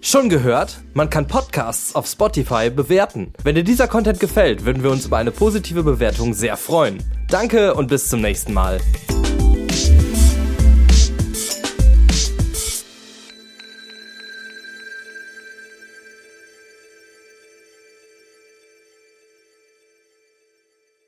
Schon gehört? Man kann Podcasts auf Spotify bewerten. Wenn dir dieser Content gefällt, würden wir uns über eine positive Bewertung sehr freuen. Danke und bis zum nächsten Mal.